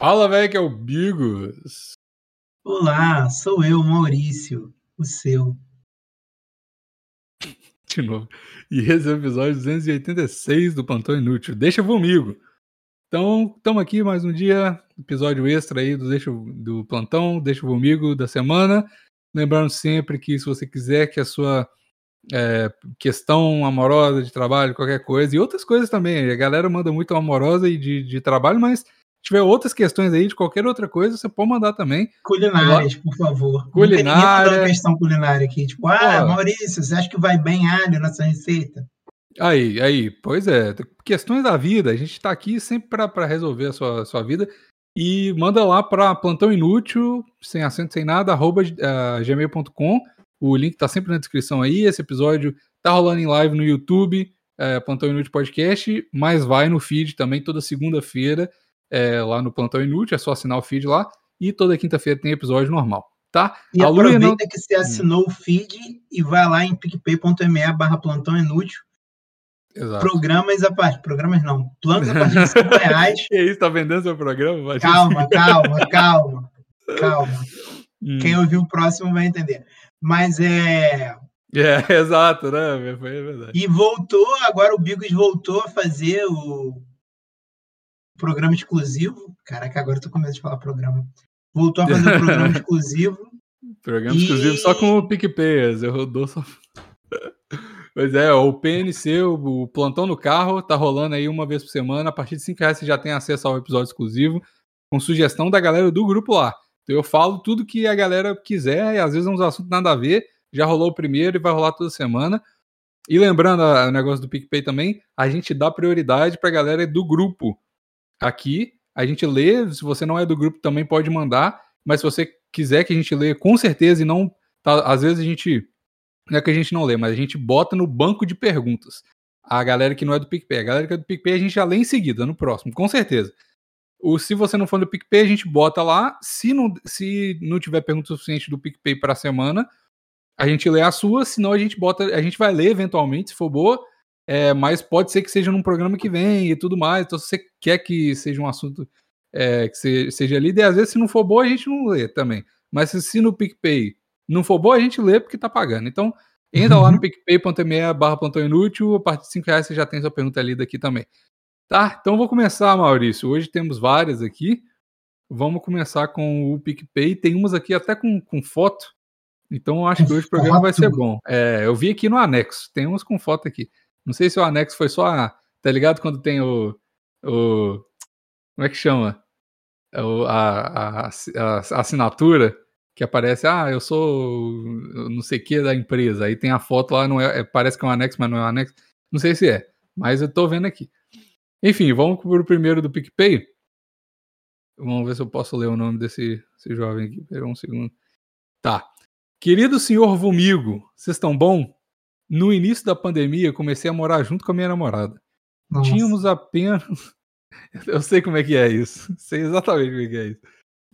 Fala, velho, que é o Bigos. Olá, sou eu, Maurício, o seu. De novo. E esse é o episódio 286 do Plantão Inútil. Deixa comigo. Então, estamos aqui mais um dia, episódio extra aí do, Deixa, do Plantão, Deixa comigo da semana. Lembrando sempre que se você quiser que a sua é, questão amorosa de trabalho, qualquer coisa, e outras coisas também, a galera manda muito amorosa e de, de trabalho, mas tiver outras questões aí de qualquer outra coisa, você pode mandar também. Culinárias, por favor. Culinária. Não questão culinária aqui. Tipo, ah, Maurício, você acha que vai bem alho nessa receita? Aí, aí, pois é. Questões da vida. A gente está aqui sempre para resolver a sua, sua vida. E manda lá para plantão inútil, sem acento, sem nada, arroba uh, gmail.com. O link está sempre na descrição aí. Esse episódio tá rolando em live no YouTube, uh, Plantão Inútil Podcast, mas vai no feed também toda segunda-feira é, lá no Plantão Inútil, é só assinar o feed lá. E toda quinta-feira tem episódio normal, tá? E a aproveita não... que você assinou o feed e vai lá em picpay.me barra Plantão Inútil. Exato. Programas a parte, programas não, planos a partir de 5 reais. que isso, tá vendendo seu programa? Calma, calma, calma, calma. Hum. Quem ouvir o próximo vai entender. Mas é. É, exato, né? Foi verdade. E voltou, agora o Bigos voltou a fazer o programa exclusivo. Caraca, agora eu tô com medo de falar programa. Voltou a fazer um programa exclusivo. Programa e... exclusivo só com o PicPay, eu rodou só. Pois é, o PNC, o plantão no carro, tá rolando aí uma vez por semana. A partir de 5 reais você já tem acesso ao episódio exclusivo, com sugestão da galera do grupo lá. Então eu falo tudo que a galera quiser, e às vezes é uns assuntos nada a ver. Já rolou o primeiro e vai rolar toda semana. E lembrando o negócio do PicPay também, a gente dá prioridade pra galera do grupo aqui, a gente lê. Se você não é do grupo, também pode mandar. Mas se você quiser que a gente lê, com certeza, e não. Tá, às vezes a gente. Não é que a gente não lê, mas a gente bota no banco de perguntas. A galera que não é do PicPay. A galera que é do PicPay a gente já lê em seguida, no próximo, com certeza. O, se você não for do PicPay, a gente bota lá. Se não, se não tiver pergunta suficiente do PicPay para a semana, a gente lê a sua. Senão a gente bota. A gente vai ler eventualmente, se for boa. É, mas pode ser que seja num programa que vem e tudo mais. Então, se você quer que seja um assunto é, que seja lido, e às vezes, se não for boa, a gente não lê também. Mas se, se no PicPay não for boa, a gente lê porque tá pagando. Então, entra lá no uhum. picpay.me barra plantão inútil, a partir de 5 reais você já tem sua pergunta lida aqui também. Tá? Então, vou começar, Maurício. Hoje temos várias aqui. Vamos começar com o PicPay. Tem umas aqui até com, com foto. Então, acho que hoje o programa vai ser bom. É, eu vi aqui no anexo. Tem umas com foto aqui. Não sei se o anexo foi só a. Tá ligado quando tem o. o como é que chama? É o, a, a, a, assinatura que aparece, ah, eu sou não sei o que da empresa. Aí tem a foto lá, não é, é, parece que é um anexo, mas não é um anexo. Não sei se é, mas eu tô vendo aqui. Enfim, vamos pro primeiro do PicPay. Vamos ver se eu posso ler o nome desse, desse jovem aqui. Pera um segundo. Tá. Querido senhor Vomigo, vocês estão bom? No início da pandemia, comecei a morar junto com a minha namorada. Nossa. Tínhamos apenas. Eu sei como é que é isso. Sei exatamente como é que é isso.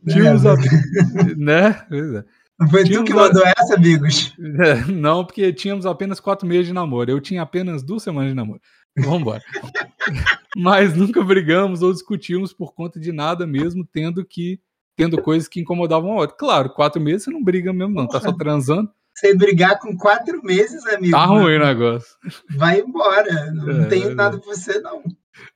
É, Tínhamos é, apenas. né? É. Foi tínhamos tu que mandou a... essa, amigos? É, não, porque tínhamos apenas quatro meses de namoro. Eu tinha apenas duas semanas de namoro. Vamos embora. Mas nunca brigamos ou discutimos por conta de nada, mesmo tendo que tendo coisas que incomodavam a outra. Claro, quatro meses você não briga mesmo, não. Tá só transando. Você brigar com quatro meses, amigo. Tá ruim o negócio. Vai embora. Não é, tem nada pra você, não.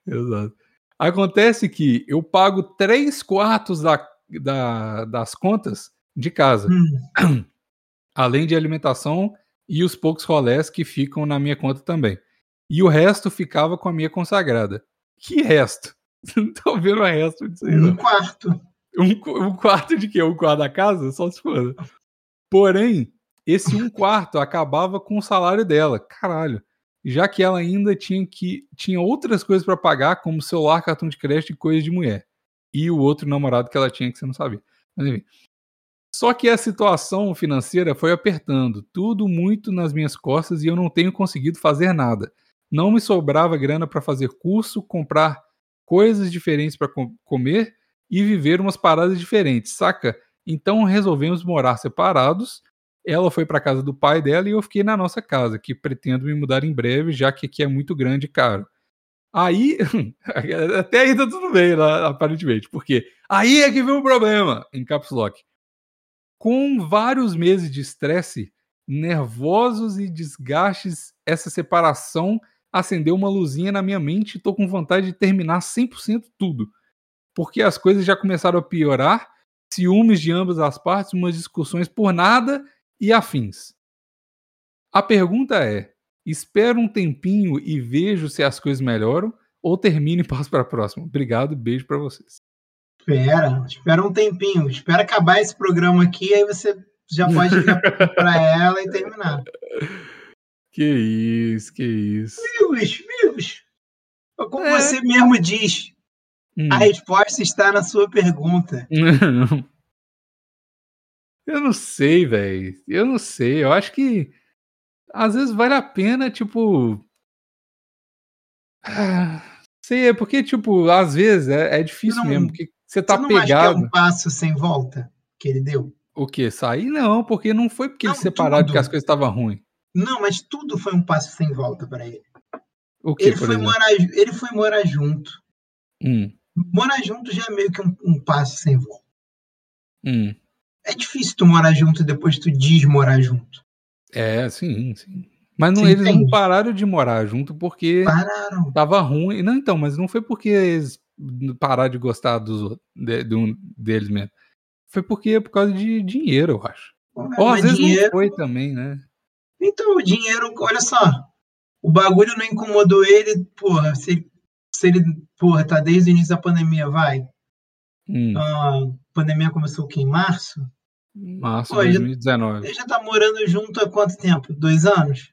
Exato. Acontece que eu pago três quartos da, da, das contas de casa. Hum. Além de alimentação e os poucos rolés que ficam na minha conta também. E o resto ficava com a minha consagrada. Que resto? Não tô vendo o resto disso aí. Um quarto. Um, um quarto de quê? Um quarto da casa? Só se for. Porém, esse um quarto acabava com o salário dela. Caralho. Já que ela ainda tinha que tinha outras coisas para pagar, como celular, cartão de crédito e coisa de mulher. E o outro namorado que ela tinha que você não sabia. Mas enfim. Só que a situação financeira foi apertando, tudo muito nas minhas costas e eu não tenho conseguido fazer nada. Não me sobrava grana para fazer curso, comprar coisas diferentes para com comer e viver umas paradas diferentes, saca? Então resolvemos morar separados ela foi para casa do pai dela e eu fiquei na nossa casa, que pretendo me mudar em breve, já que aqui é muito grande e caro. Aí, até aí tá tudo bem, aparentemente, porque aí é que vem o problema, em Caps Lock. Com vários meses de estresse, nervosos e desgastes, essa separação acendeu uma luzinha na minha mente e tô com vontade de terminar 100% tudo. Porque as coisas já começaram a piorar, ciúmes de ambas as partes, umas discussões por nada e afins. A pergunta é: espero um tempinho e vejo se as coisas melhoram ou termino e passo para a próxima? Obrigado, beijo para vocês. Espera, espera um tempinho, espera acabar esse programa aqui, aí você já pode ligar para ela e terminar. Que isso, que isso. Milos, Milos. Como é. você mesmo diz, hum. a resposta está na sua pergunta. Eu não sei, velho. Eu não sei. Eu acho que às vezes vale a pena, tipo. Ah, sei, é porque, tipo, às vezes é, é difícil não, mesmo. Porque você tá você não pegado. Acha que é um passo sem volta que ele deu? O quê? Sair? Não, porque não foi porque não, eles separaram porque as coisas estavam ruins. Não, mas tudo foi um passo sem volta para ele. O que, ele foi exemplo? morar, Ele foi morar junto. Hum. Morar junto já é meio que um, um passo sem volta. Hum. É difícil tu morar junto e depois tu desmorar junto. É, sim, sim. Mas não, eles não pararam de morar junto porque pararam. tava ruim. Não, então, mas não foi porque eles pararam de gostar dos, de, de um, deles mesmo. Foi porque é por causa de dinheiro, eu acho. Ou às vezes dinheiro... não foi também, né? Então, o dinheiro, olha só. O bagulho não incomodou ele, porra. Se, se ele, porra, tá desde o início da pandemia, vai. Hum. A pandemia começou aqui em março. Março de 2019. Ele já tá morando junto há quanto tempo? Dois anos?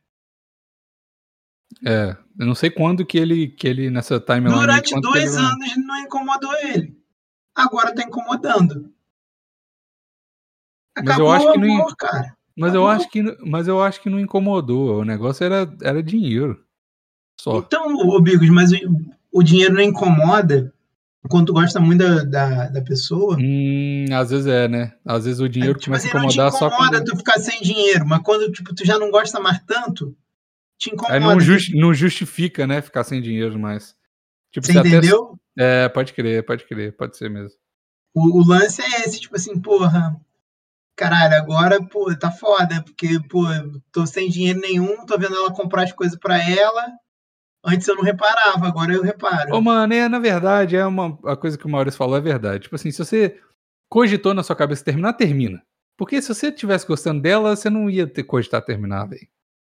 É, eu não sei quando que ele, que ele nessa timeline... Durante dois ele... anos não incomodou ele. Agora tá incomodando. Acabou mas eu acho que amor, não... cara. Mas eu, acho que, mas eu acho que não incomodou. O negócio era, era dinheiro. Só. Então, ô Bigos, mas o, o dinheiro não incomoda quando tu gosta muito da, da, da, pessoa. Hum, às vezes é, né? Às vezes o dinheiro é, tipo, começa a assim, incomodar só quando... tu ficar sem dinheiro, mas quando tipo, tu já não gosta mais tanto, te incomoda. Aí não, não justifica, né, ficar sem dinheiro mais. Tipo, você, você entendeu? Até... É, pode crer, pode crer, pode ser mesmo. O, o, lance é esse, tipo assim, porra, caralho, agora, pô, tá foda, porque, pô, tô sem dinheiro nenhum, tô vendo ela comprar as coisas para ela. Antes eu não reparava, agora eu reparo. Ô, mano, é, na verdade, é uma a coisa que o Maurício falou é verdade. Tipo assim, se você cogitou na sua cabeça terminar, termina. Porque se você tivesse gostando dela, você não ia ter cogitado terminar, velho.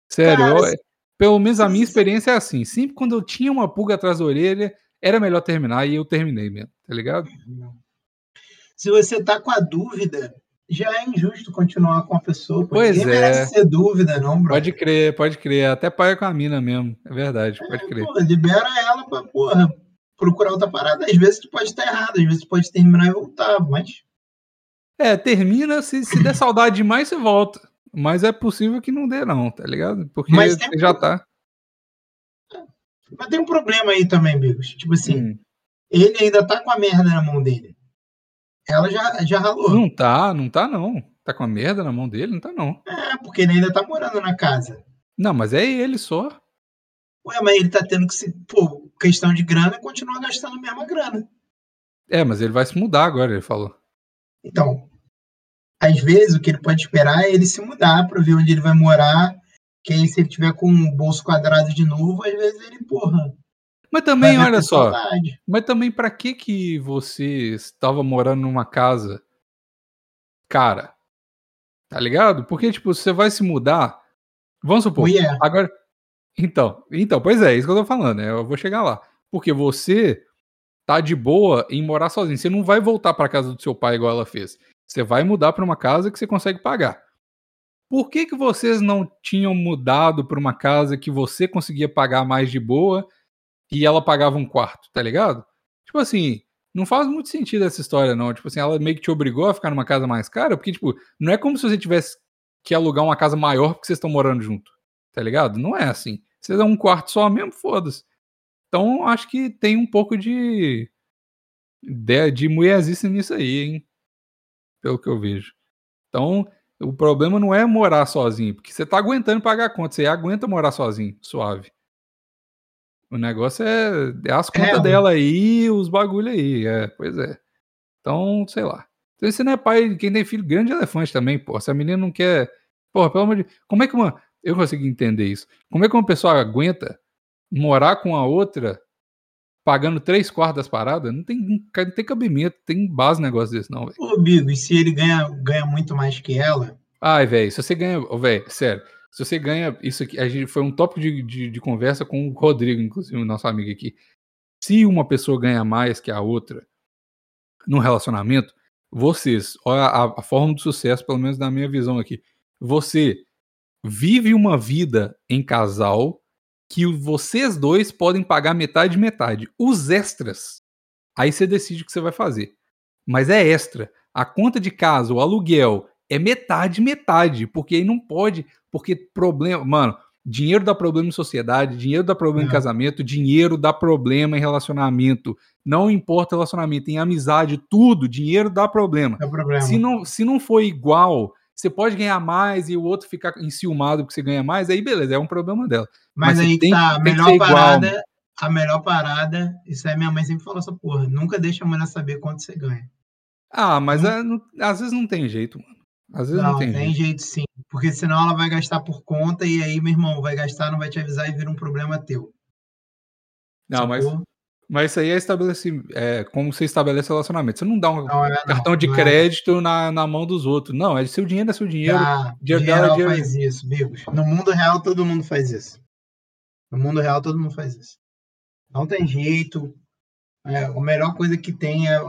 Sério, Cara, eu, pelo menos a minha experiência é assim. Sempre quando eu tinha uma pulga atrás da orelha, era melhor terminar e eu terminei mesmo, tá ligado? Se você tá com a dúvida, já é injusto continuar com a pessoa. Pois Ninguém é. merece ser dúvida, não, bro. Pode crer, pode crer. Até pai com a mina mesmo. É verdade, pode é, crer. Pô, libera ela pra, porra, procurar outra parada. Às vezes tu pode estar errado, às vezes tu pode terminar e voltar, mas. É, termina, se, se der saudade demais, você volta. Mas é possível que não dê, não, tá ligado? Porque você já tá. Mas tem um problema aí também, Bigos. Tipo assim, hum. ele ainda tá com a merda na mão dele. Ela já, já ralou. Não tá, não tá não. Tá com a merda na mão dele? Não tá não. É, porque ele ainda tá morando na casa. Não, mas é ele só. Ué, mas ele tá tendo que se. Pô, questão de grana, continuar gastando a mesma grana. É, mas ele vai se mudar agora, ele falou. Então, às vezes o que ele pode esperar é ele se mudar para ver onde ele vai morar. Que aí, se ele tiver com o bolso quadrado de novo, às vezes ele, porra, mas também, olha só. Saudade. Mas também, para que que você estava morando numa casa cara? Tá ligado? Porque, tipo, você vai se mudar. Vamos supor. Yeah. Agora. Então, então, pois é, isso que eu tô falando, né? Eu vou chegar lá. Porque você tá de boa em morar sozinho. Você não vai voltar para casa do seu pai igual ela fez. Você vai mudar para uma casa que você consegue pagar. Por que que vocês não tinham mudado para uma casa que você conseguia pagar mais de boa e ela pagava um quarto, tá ligado? Tipo assim, não faz muito sentido essa história, não. Tipo assim, ela meio que te obrigou a ficar numa casa mais cara, porque, tipo, não é como se você tivesse que alugar uma casa maior porque vocês estão morando junto, tá ligado? Não é assim. Vocês dão um quarto só mesmo, foda-se. Então, acho que tem um pouco de. de, de mulherzice nisso aí, hein? Pelo que eu vejo. Então, o problema não é morar sozinho, porque você tá aguentando pagar a conta, você aguenta morar sozinho, suave. O negócio é, é as contas é, dela aí, os bagulho aí. É, pois é. Então, sei lá. Então, você não é pai, quem tem filho grande elefante também, pô. Se a menina não quer. Porra, pelo amor de. Como é que uma. Eu consigo entender isso. Como é que uma pessoa aguenta morar com a outra pagando três quartos das paradas? Não tem, não tem cabimento, tem base negócio desse, não, velho. Ô, Bigo, e se ele ganha, ganha muito mais que ela? Ai, velho, se você ganha. Velho, sério. Se você ganha. Isso aqui, a gente foi um tópico de, de, de conversa com o Rodrigo, inclusive, nosso amigo aqui. Se uma pessoa ganha mais que a outra no relacionamento, vocês, olha a, a forma do sucesso, pelo menos na minha visão aqui. Você vive uma vida em casal que vocês dois podem pagar metade metade. Os extras, aí você decide o que você vai fazer. Mas é extra. A conta de casa, o aluguel, é metade metade, porque aí não pode porque problema, mano, dinheiro dá problema em sociedade, dinheiro dá problema é. em casamento, dinheiro dá problema em relacionamento. Não importa relacionamento, em amizade, tudo, dinheiro dá problema. É problema. Se não, se não for igual, você pode ganhar mais e o outro ficar enciumado porque você ganha mais, aí beleza, é um problema dela. Mas, Mas aí tem, tá, a melhor parada, igual, a melhor parada, isso aí minha mãe sempre falou essa porra, nunca deixa a mulher saber quanto você ganha. Ah, mas é, às vezes não tem jeito, mano. Às vezes não, não tem, tem jeito. jeito. sim. Porque senão ela vai gastar por conta e aí, meu irmão, vai gastar, não vai te avisar e vira um problema teu. Não, mas, mas isso aí é estabelecer. É, como você estabelece relacionamento. Você não dá um não, é, cartão não, de crédito é. na, na mão dos outros. Não, é seu dinheiro, é seu dinheiro. Ah, dinheiro dela, dinheiro... faz isso, Bigos. No mundo real, todo mundo faz isso. No mundo real, todo mundo faz isso. Não tem jeito. É, a melhor coisa que tem é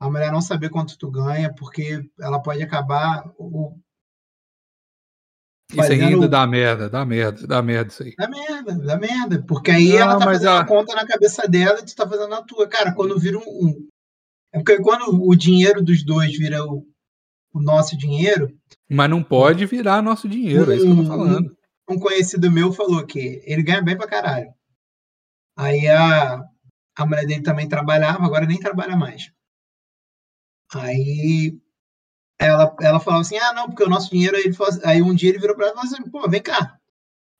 a mulher não saber quanto tu ganha, porque ela pode acabar. O, isso ainda dá merda, dá merda, dá merda isso aí. Dá merda, dá merda. Porque aí não, ela tá fazendo a... conta na cabeça dela e tu tá fazendo na tua. Cara, quando vira um. um... É porque quando o dinheiro dos dois vira o, o nosso dinheiro. Mas não pode virar nosso dinheiro, um, é isso que eu tô falando. Um conhecido meu falou que ele ganha bem pra caralho. Aí a, a mulher dele também trabalhava, agora nem trabalha mais. Aí ela, ela falava assim: ah, não, porque o nosso dinheiro. Aí, falou, aí um dia ele virou para ela e falou assim: pô, vem cá.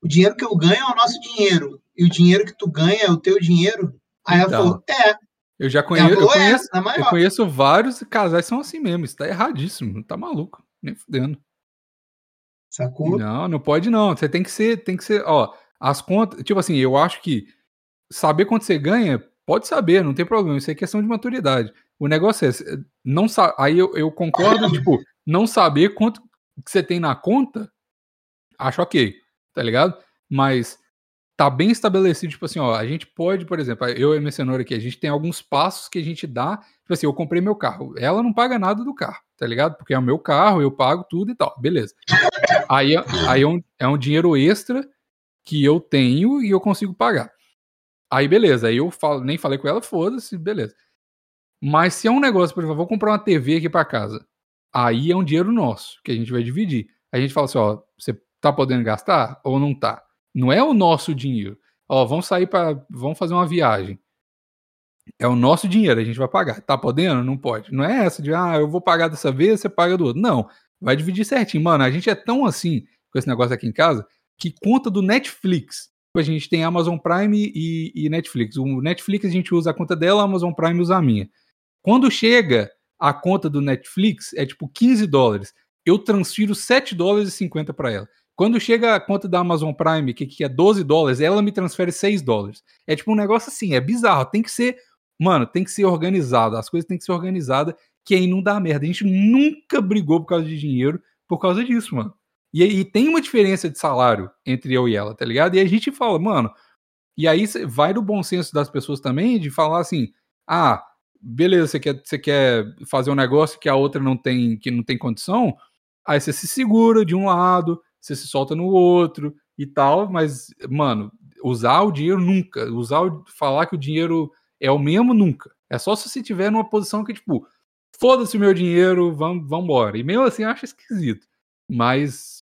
O dinheiro que eu ganho é o nosso dinheiro. E o dinheiro que tu ganha é o teu dinheiro. Aí então, ela falou: é. Eu já conheço, falou, eu, conheço é, eu conheço vários casais são assim mesmo. Isso tá erradíssimo. Tá maluco. Nem fudendo. Sacou? Não, não pode não. Você tem que ser, tem que ser, ó, as contas, tipo assim, eu acho que saber quanto você ganha, pode saber, não tem problema, isso é questão de maturidade. O negócio é, não aí eu, eu concordo, tipo, não saber quanto que você tem na conta, acho ok, tá ligado? Mas tá bem estabelecido, tipo assim, ó, a gente pode, por exemplo, eu e a minha cenoura aqui, a gente tem alguns passos que a gente dá, tipo assim, eu comprei meu carro, ela não paga nada do carro, tá ligado? Porque é o meu carro, eu pago tudo e tal, beleza. Aí, aí é, um, é um dinheiro extra que eu tenho e eu consigo pagar. Aí beleza, aí eu falo, nem falei com ela, foda-se, beleza. Mas se é um negócio, por exemplo, vou comprar uma TV aqui para casa, aí é um dinheiro nosso, que a gente vai dividir. A gente fala assim, ó, você tá podendo gastar ou não tá? Não é o nosso dinheiro. Ó, vamos sair para, vamos fazer uma viagem. É o nosso dinheiro, a gente vai pagar. Tá podendo? Não pode. Não é essa de, ah, eu vou pagar dessa vez, você paga do outro. Não, vai dividir certinho. Mano, a gente é tão assim com esse negócio aqui em casa que conta do Netflix. A gente tem Amazon Prime e, e Netflix. O Netflix a gente usa a conta dela, a Amazon Prime usa a minha. Quando chega a conta do Netflix, é tipo 15 dólares. Eu transfiro 7 dólares e 50 para ela. Quando chega a conta da Amazon Prime, que, que é 12 dólares, ela me transfere 6 dólares. É tipo um negócio assim, é bizarro. Tem que ser, mano, tem que ser organizado. As coisas têm que ser organizadas, que aí não dá merda. A gente nunca brigou por causa de dinheiro por causa disso, mano. E, e tem uma diferença de salário entre eu e ela, tá ligado? E a gente fala, mano. E aí vai do bom senso das pessoas também de falar assim: ah, beleza, você quer, você quer fazer um negócio que a outra não tem, que não tem condição, aí você se segura de um lado, você se solta no outro e tal, mas, mano, usar o dinheiro nunca, usar falar que o dinheiro é o mesmo nunca. É só se você tiver numa posição que, tipo, foda-se o meu dinheiro, vamos embora. E mesmo assim acho esquisito. Mas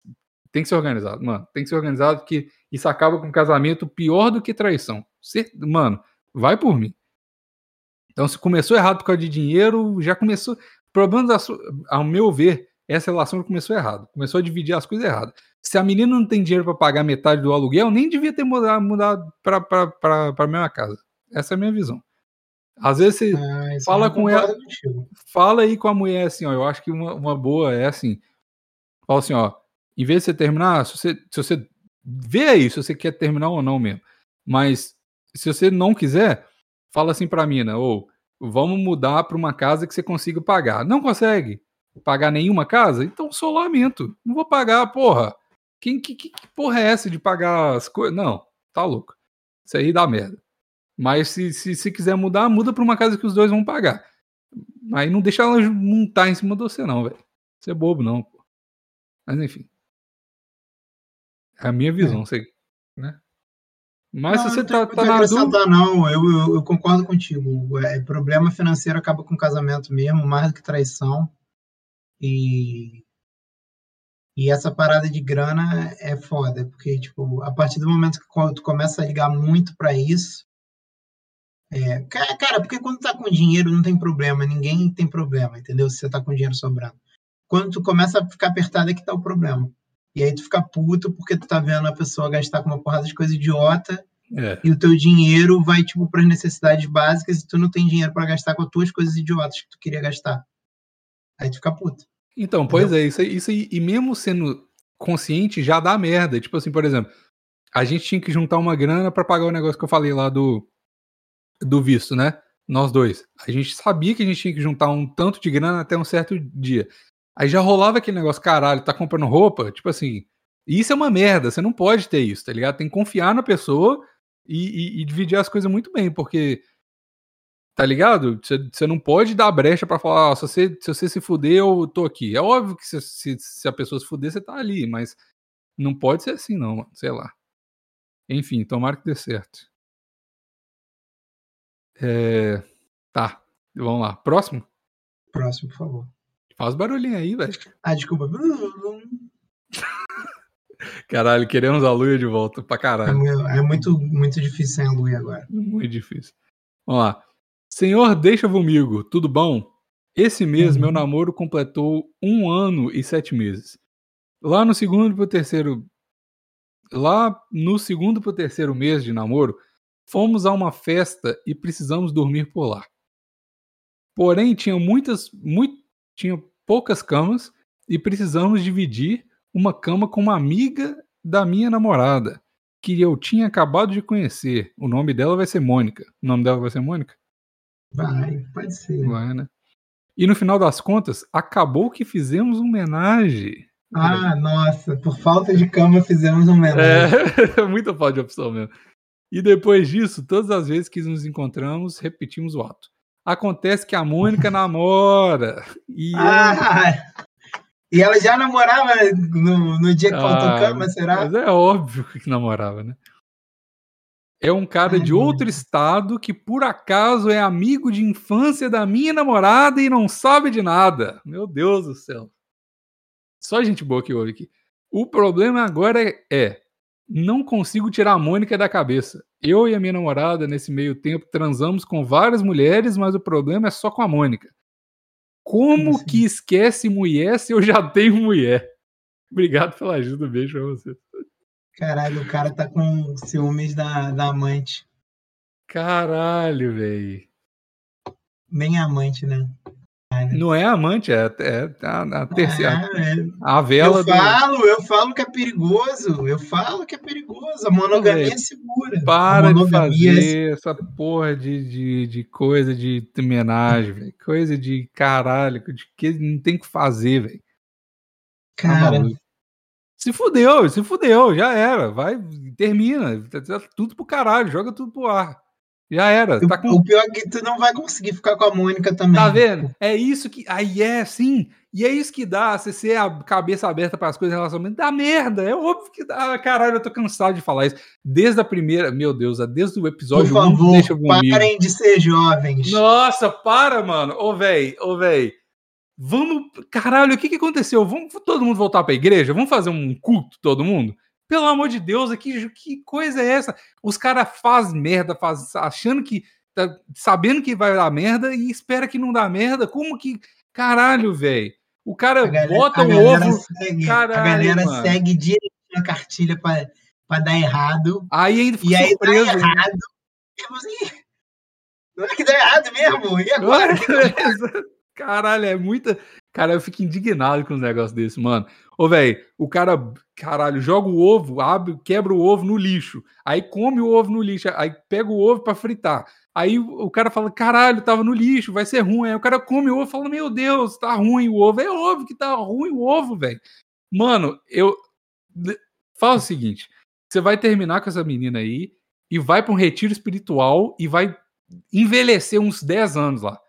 tem que ser organizado, mano. Tem que ser organizado porque isso acaba com um casamento pior do que traição. Mano, vai por mim. Então, se começou errado por causa de dinheiro, já começou. Pelo menos, ao meu ver, essa relação começou errado. Começou a dividir as coisas erradas. Se a menina não tem dinheiro para pagar metade do aluguel, nem devia ter mudado, mudado para a mesma casa. Essa é a minha visão. Às vezes você ah, fala com ela, contigo. fala aí com a mulher assim, ó, eu acho que uma, uma boa é assim, fala assim, ó, em vez de você terminar, se você, se você vê aí se você quer terminar ou não mesmo, mas se você não quiser, fala assim pra mina, ou vamos mudar para uma casa que você consiga pagar. Não consegue pagar nenhuma casa? Então só lamento, não vou pagar, porra. Quem, que, que, porra é essa de pagar as coisas? Não, tá louco. Isso aí dá merda. Mas se, se, se quiser mudar, muda para uma casa que os dois vão pagar. Aí não deixa ela montar em cima de você, não, velho. Você é bobo, não. Pô. Mas enfim. É a minha visão, é. né? Mas não, se você não tá, tá na dúvida... não, eu, eu, eu, concordo contigo. É, problema financeiro acaba com casamento mesmo, mais do que traição. E e essa parada de grana é foda, porque, tipo, a partir do momento que tu começa a ligar muito para isso, é, cara, porque quando tá com dinheiro não tem problema, ninguém tem problema, entendeu? Se você tá com dinheiro sobrando. Quando tu começa a ficar apertado é que tá o problema. E aí tu fica puto porque tu tá vendo a pessoa gastar com uma porrada de coisa idiota é. e o teu dinheiro vai, tipo, para as necessidades básicas e tu não tem dinheiro para gastar com as tuas coisas idiotas que tu queria gastar. Aí tu fica puto. Então, pois entendeu? é, isso, isso aí, e mesmo sendo consciente já dá merda. Tipo assim, por exemplo, a gente tinha que juntar uma grana para pagar o negócio que eu falei lá do do visto, né? Nós dois. A gente sabia que a gente tinha que juntar um tanto de grana até um certo dia. Aí já rolava aquele negócio, caralho, tá comprando roupa? Tipo assim, isso é uma merda, você não pode ter isso, tá ligado? Tem que confiar na pessoa e, e, e dividir as coisas muito bem, porque, tá ligado? Você, não pode dar brecha para falar, oh, se, você, se você se fuder, eu tô aqui. É óbvio que se, se, se a pessoa se fuder, você tá ali, mas não pode ser assim, não, mano, sei lá. Enfim, tomara que dê certo. É... Tá, vamos lá. Próximo? Próximo, por favor. Faz barulhinho aí, velho. Ah, desculpa. Caralho, queremos a Luia de volta pra caralho. É, é muito, muito difícil sem a Luia agora. Muito difícil. Vamos lá. Senhor, deixa comigo, tudo bom? Esse mês, uhum. meu namoro completou um ano e sete meses. Lá no segundo pro terceiro. Lá no segundo pro terceiro mês de namoro, Fomos a uma festa e precisamos dormir por lá. Porém, tinha muitas, muito, tinha poucas camas e precisamos dividir uma cama com uma amiga da minha namorada, que eu tinha acabado de conhecer. O nome dela vai ser Mônica. O nome dela vai ser Mônica? Vai, pode ser. Vai, né? E no final das contas, acabou que fizemos um homenagem. Ah, nossa, por falta de cama fizemos um homenagem. É, muita falta de opção mesmo. E depois disso, todas as vezes que nos encontramos, repetimos o ato. Acontece que a Mônica namora. E, ah, eu... e ela já namorava no, no dia que faltou ah, cama, será? Mas é óbvio que namorava, né? É um cara Ai, de outro estado que por acaso é amigo de infância da minha namorada e não sabe de nada. Meu Deus do céu. Só gente boa que ouve aqui. O problema agora é, é não consigo tirar a Mônica da cabeça. Eu e a minha namorada, nesse meio tempo, transamos com várias mulheres, mas o problema é só com a Mônica. Como que esquece mulher se eu já tenho mulher? Obrigado pela ajuda, beijo pra você. Caralho, o cara tá com ciúmes da, da amante. Caralho, velho. Bem amante, né? Não é amante, é, é a, a terceira. É, é. A vela. Eu falo, do... eu falo que é perigoso. Eu falo que é perigoso. A monogamia é segura. Para de é fazer é... essa porra de, de, de coisa de homenagem, velho. Coisa de caralho, de que não tem que fazer, velho. Tá Cara. se fudeu, se fudeu, já era. Vai, termina. Tá tudo pro caralho, joga tudo pro ar. Já era. Tá com... O pior é que tu não vai conseguir ficar com a Mônica também. Tá vendo? É isso que. Aí é, sim. E é isso que dá, você ser a cabeça aberta para as coisas relacionamento. Dá merda. É óbvio que dá. Caralho, eu tô cansado de falar isso. Desde a primeira. Meu Deus, desde o episódio Por favor, 1, deixa comigo. Parem de ser jovens. Nossa, para, mano. Ô, véi, ô, véi. Vamos. Caralho, o que que aconteceu? Vamos todo mundo voltar pra igreja? Vamos fazer um culto, todo mundo? Pelo amor de Deus, que, que coisa é essa? Os caras fazem merda, faz, achando que. Tá, sabendo que vai dar merda e espera que não dá merda. Como que. Caralho, velho. O cara galera, bota o ovo. Segue, caralho, a galera mano. segue direitinho a cartilha pra, pra dar errado. Aí ainda fica e aí surpreso. Dá errado. Assim, não é que dá errado mesmo? E agora? Caralho, é muita. Cara, eu fico indignado com um negócio desse, mano. Ô, velho, o cara, caralho, joga o ovo, abre, quebra o ovo no lixo. Aí come o ovo no lixo. Aí pega o ovo para fritar. Aí o cara fala, caralho, tava no lixo, vai ser ruim. Aí o cara come o ovo e fala, meu Deus, tá ruim o ovo. É óbvio que tá ruim o ovo, velho. Mano, eu. Fala o seguinte: você vai terminar com essa menina aí e vai para um retiro espiritual e vai envelhecer uns 10 anos lá.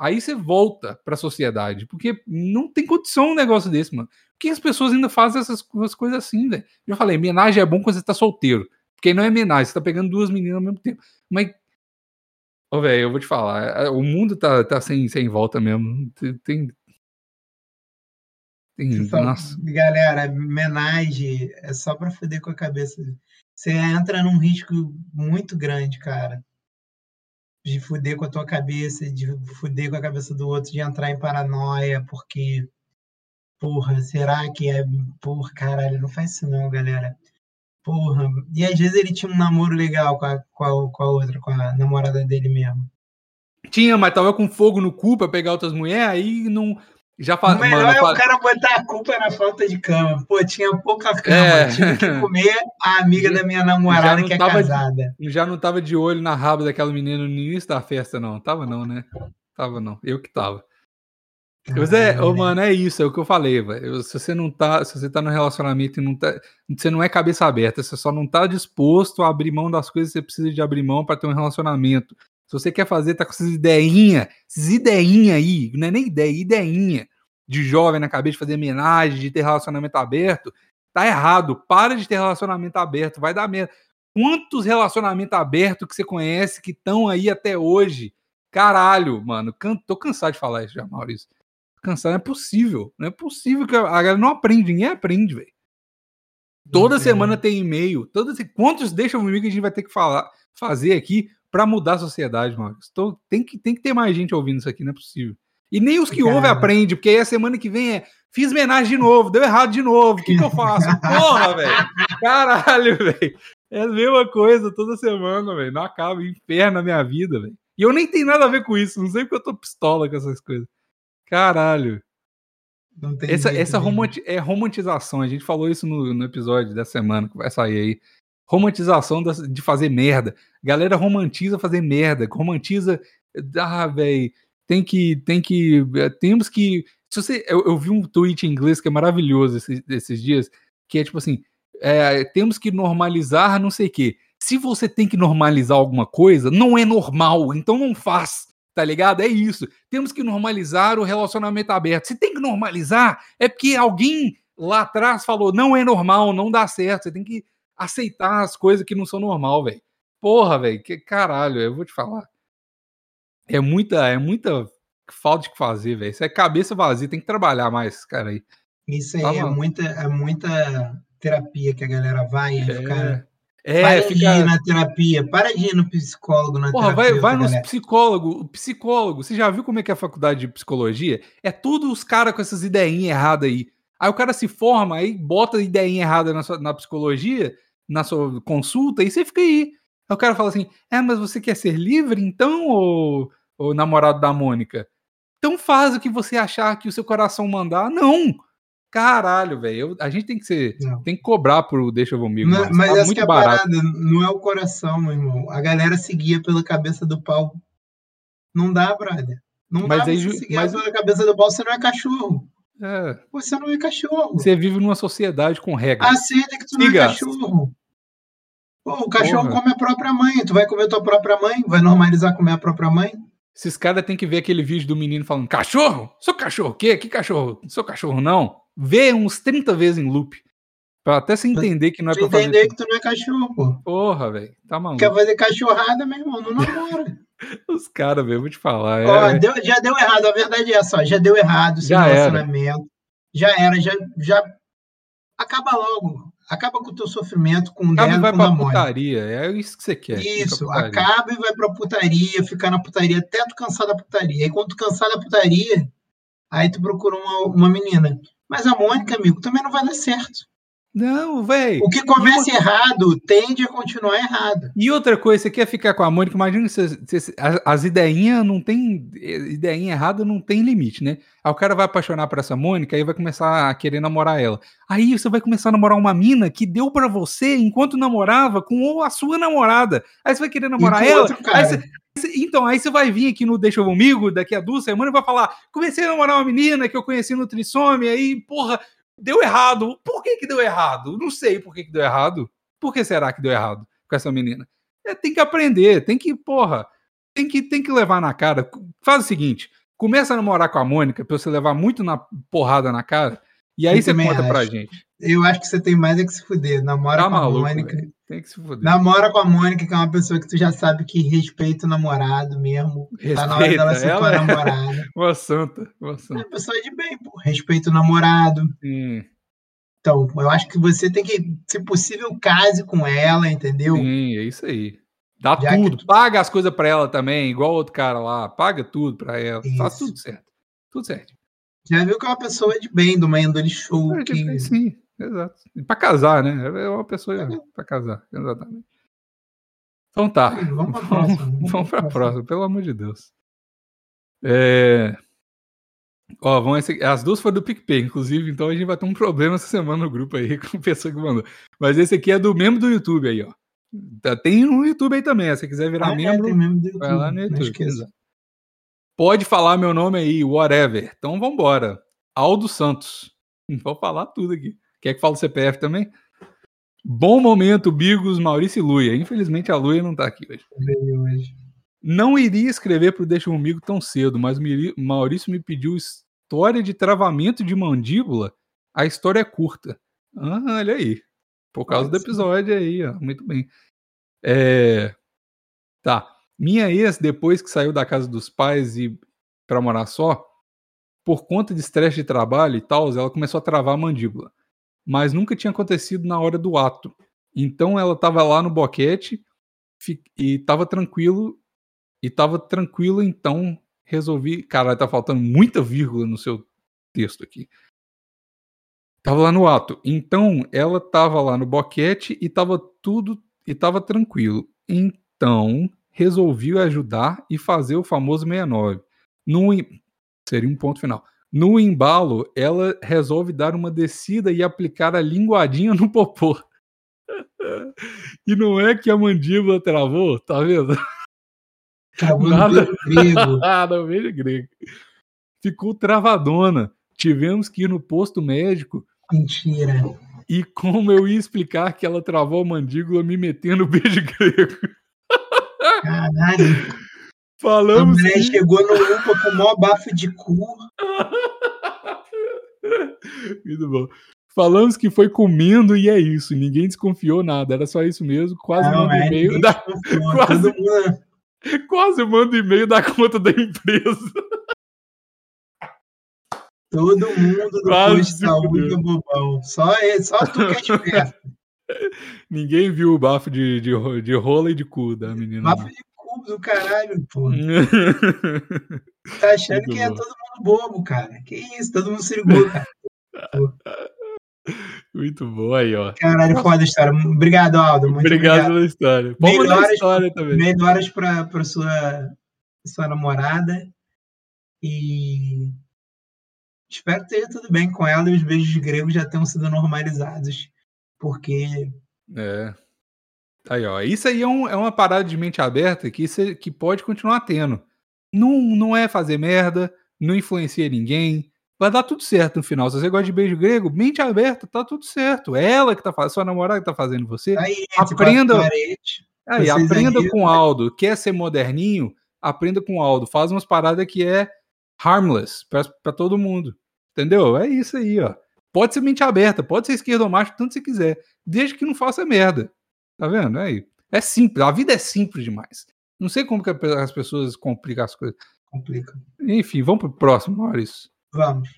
Aí você volta para a sociedade, porque não tem condição um negócio desse, mano. Por que as pessoas ainda fazem essas, coisas assim, velho? Já falei, homenagem é bom quando você tá solteiro. Porque não é homenagem, você tá pegando duas meninas ao mesmo tempo. Mas, ô, velho, eu vou te falar, é, o mundo tá, tá sem, sem volta mesmo. Tem. tem só, nossa. Galera, homenagem é só pra foder com a cabeça. Você entra num risco muito grande, cara de fuder com a tua cabeça, de fuder com a cabeça do outro, de entrar em paranoia, porque, porra, será que é. Porra, caralho, não faz isso não, galera. Porra. E às vezes ele tinha um namoro legal com a, com a, com a outra, com a namorada dele mesmo. Tinha, mas tava com fogo no cu pra pegar outras mulheres, aí não já fa... O melhor Mano, é o cara botar a culpa na falta de cama. Pô, tinha pouca cama. É. Tive que comer a amiga da minha namorada que é tava, casada. Já não tava de olho na raba daquela menina no início da festa, não. Tava não, né? Tava não. Eu que tava. Mas é, oh, mano, é isso, é o que eu falei, velho. Se você não tá, se você tá no relacionamento e não tá, você não é cabeça aberta, você só não tá disposto a abrir mão das coisas que você precisa de abrir mão para ter um relacionamento. Se você quer fazer, tá com essas ideinha, essas ideinha aí, não é nem ideia, ideinha de jovem na cabeça de fazer homenagem, de ter relacionamento aberto, tá errado. Para de ter relacionamento aberto, vai dar merda. Quantos relacionamentos abertos que você conhece que estão aí até hoje? Caralho, mano, can... tô cansado de falar isso já, Maurício. Cansado, não é possível. Não é possível que a galera não aprende, ninguém aprende, velho. Toda semana tem e-mail. Toda... Quantos deixa comigo que a gente vai ter que falar, fazer aqui para mudar a sociedade, mano. Estou, tem, que, tem que ter mais gente ouvindo isso aqui, não é possível. E nem os que ouvem aprendem, porque aí a semana que vem é fiz homenagem de novo, deu errado de novo, o que, que eu faço? Porra, velho! Caralho, velho! É a mesma coisa toda semana, velho. Não acaba, inferno na minha vida, velho. E eu nem tenho nada a ver com isso, não sei porque eu tô pistola com essas coisas. Caralho. essa essa romanti é romantização, a gente falou isso no, no episódio da semana que vai sair aí romantização de fazer merda. Galera romantiza fazer merda, romantiza. Ah, velho, tem que. Tem que. Eh, temos que. Se você, eu, eu, vi um tweet em inglês que é maravilhoso esses, esses dias, que é tipo assim: é, temos que normalizar não sei o quê. Se você tem que normalizar alguma coisa, não é normal, então não faz. Tá ligado? É isso. Temos que normalizar o relacionamento aberto. Se tem que normalizar, é porque alguém lá atrás falou: não é normal, não dá certo. Você tem que aceitar as coisas que não são normal, velho. Porra, velho, que caralho, eu vou te falar. É muita, é muita falta de fazer, velho. Isso é cabeça vazia, tem que trabalhar mais, cara aí. Isso aí tá é muita, é muita terapia que a galera vai e é. fica é, para fica... de ir na terapia, para de ir no psicólogo na Porra, terapia. Vai, vai no psicólogo, o psicólogo. Você já viu como é que é a faculdade de psicologia? É tudo os caras com essas ideinhas erradas aí. Aí o cara se forma, aí bota ideinha errada na, sua, na psicologia, na sua consulta e você fica aí. Aí o cara fala assim: é, mas você quer ser livre então, ou, ou namorado da Mônica? Então faz o que você achar que o seu coração mandar. Não! Caralho, velho. A gente tem que ser. Não. Tem que cobrar por Deixa comigo. Mas, mas tá essa muito é barato. Parada, não é o coração, meu irmão. A galera seguia pela cabeça do pau. Não dá, brother. Não mas dá aí, pra seguir mas... pela cabeça do pau, você não é cachorro. É. Você não é cachorro. Você vive numa sociedade com regras. Aceita que tu Siga. não é cachorro. Pô, o cachorro Porra. come a própria mãe. Tu vai comer tua própria mãe? Vai normalizar comer a própria mãe? Esses caras têm que ver aquele vídeo do menino falando: cachorro? Sou cachorro o quê? Que cachorro? Sou cachorro não? Vê uns 30 vezes em loop. Pra até se entender que não é pra fazer. entender que tu não é cachorro, pô. Porra, velho. Tá maluco. Quer fazer cachorrada, meu irmão? Não namora. Os caras, velho, vou te falar. Ó, é... deu, já deu errado, a verdade é essa, ó, já deu errado já relacionamento. Era. Já era, já, já. Acaba logo. Acaba com o teu sofrimento, com o Acaba e vai pra putaria, é isso que você quer. Isso, acaba e vai pra putaria, ficar na putaria até tu cansar da putaria. E quando tu cansar da putaria, Aí tu procura uma, uma menina. Mas a Mônica, amigo, também não vai dar certo. Não, velho. O que começa errado tende a continuar errado. E outra coisa, você quer ficar com a Mônica, imagina se, se, se as, as ideinhas não tem. Ideinha errada não tem limite, né? Aí o cara vai apaixonar por essa Mônica e vai começar a querer namorar ela. Aí você vai começar a namorar uma mina que deu para você enquanto namorava com a sua namorada. Aí você vai querer namorar ela. Aí você, então, aí você vai vir aqui no Deixa Comigo daqui a duas semanas e vai falar: comecei a namorar uma menina que eu conheci no Trissome, aí, porra, deu errado. Por que, que deu errado? Não sei por que, que deu errado. Por que será que deu errado com essa menina? É, tem que aprender, tem que, porra, tem que, tem que levar na cara. Faz o seguinte: começa a namorar com a Mônica pra você levar muito na porrada na cara, e aí eu você conta acho. pra gente. Eu acho que você tem mais é que se fuder. Namora tá com maluco, a Mônica. Véio. Tem que se fuder. Namora com a Mônica, que é uma pessoa que tu já sabe que respeita o namorado mesmo. Respeita, tá na hora dela ser ela namorada. uma santa, uma santa. É uma pessoa de bem, pô. Respeita o namorado. Sim. Então, eu acho que você tem que, se possível, case com ela, entendeu? Sim, é isso aí. Dá Já tudo, tu... paga as coisas para ela também, igual outro cara lá, paga tudo para ela, isso. faz tudo certo. Tudo certo. Já viu que é uma pessoa de bem, do índole show. É, que... Sim, exato. E pra casar, né? É uma pessoa é. pra casar, exatamente. Então tá. Vamos pra próxima. Vamos pra próxima, pelo amor de Deus. É... Ó, vamos esse... as duas foram do PicPay, inclusive, então a gente vai ter um problema essa semana no grupo aí com a pessoa que mandou. Mas esse aqui é do membro do YouTube aí, ó. Tá, tem no YouTube aí também, se você quiser virar ah, é, membro, é, vai lá no YouTube. Pode falar meu nome aí, whatever. Então vambora. Aldo Santos. Vou falar tudo aqui. Quer que fale o CPF também? Bom momento, Bigos, Maurício e Luia. Infelizmente a Luia não tá aqui hoje. Não iria escrever pro Deixa Comigo tão cedo, mas Maurício me pediu história de travamento de mandíbula. A história é curta. Ah, olha aí. Por causa do episódio aí, ó. Muito bem. É... Tá. Minha ex, depois que saiu da casa dos pais e para morar só, por conta de estresse de trabalho e tal, ela começou a travar a mandíbula mas nunca tinha acontecido na hora do ato. Então ela estava lá no boquete e estava tranquilo, e estava tranquilo, então resolvi. Cara, tá faltando muita vírgula no seu texto aqui. Tava lá no ato. Então ela estava lá no boquete e estava tudo e estava tranquilo. Então resolvi ajudar e fazer o famoso 69. Num, seria um ponto final. No embalo, ela resolve dar uma descida e aplicar a linguadinha no popô. e não é que a mandíbula travou, tá vendo? Travou Nada... grego. não vejo grego. Ficou travadona. Tivemos que ir no posto médico. Mentira. E como eu ia explicar que ela travou a mandíbula me metendo o beijo grego? Caralho. Falamos. A mulher chegou no UPA com o maior bafo de cu. Muito bom. Falamos que foi comendo e é isso. Ninguém desconfiou nada. Era só isso mesmo. Quase manda é, e-mail da. Quase, quase manda e-mail da conta da empresa. Todo mundo do Quase posto de saúde é bobão. Só, ele, só tu que é esperto. Ninguém viu o bafo de, de, de rola e de cu da menina. Bafo de cu do caralho, pô. tá achando Muito que é bom. é todo mundo bobo, cara. Que isso, todo mundo se ligou, cara. Muito bom aí, ó. Caralho, foda a história. Obrigado, Aldo. Muito obrigado, obrigado. pela história. Vamos melhoras, história também. Melhoras pra, pra sua, sua namorada. E espero que esteja tudo bem com ela e os beijos gregos já tenham sido normalizados. Porque. É. Aí, ó. Isso aí é, um, é uma parada de mente aberta que, isso, que pode continuar tendo. Não, não é fazer merda, não influencia ninguém. Vai dar tudo certo no final. Se você gosta de beijo grego, mente aberta, tá tudo certo. É ela que tá fazendo, sua namorada que tá fazendo você. Aí, aprenda. Aí, aprenda com o Aldo. Quer ser moderninho? Aprenda com o Aldo. Faz umas paradas que é harmless para todo mundo. Entendeu? É isso aí, ó. Pode ser mente aberta, pode ser esquerda ou macho, tanto você quiser. Desde que não faça merda. Tá vendo? É, é simples. A vida é simples demais. Não sei como que as pessoas complicam as coisas. Complica. Enfim, vamos pro próximo, Maurício. Vamos.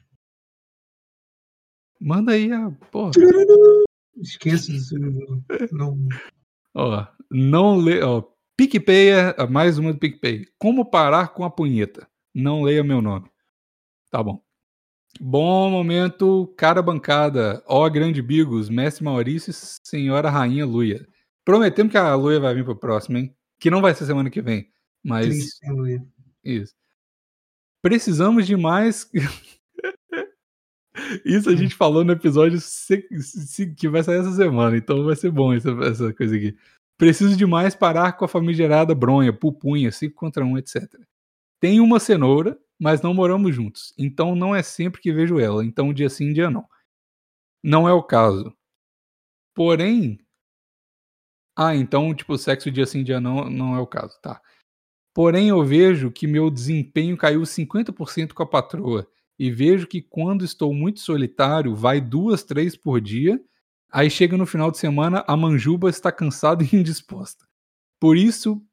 Manda aí a. Porra. Esqueça isso. Não. Ó, não lê. Ó, PicPay é mais uma do PicPay. Como parar com a punheta? Não leia meu nome. Tá bom. Bom momento, cara bancada. Ó, grande Bigos, mestre Maurício e senhora rainha Luia. Prometemos que a Luia vai vir pro próximo, hein? Que não vai ser semana que vem. Mas. Triste, Luia. Isso. Precisamos de mais. Isso a gente falou no episódio que vai sair essa semana, então vai ser bom essa, essa coisa aqui. Preciso demais parar com a famigerada bronha, pupunha, 5 contra 1, etc. Tem uma cenoura, mas não moramos juntos, então não é sempre que vejo ela, então dia sim, dia não. Não é o caso. Porém. Ah, então, tipo, sexo dia sim, dia não, não é o caso, tá. Porém, eu vejo que meu desempenho caiu 50% com a patroa e vejo que quando estou muito solitário, vai duas, três por dia. Aí chega no final de semana, a manjuba está cansada e indisposta. Por isso,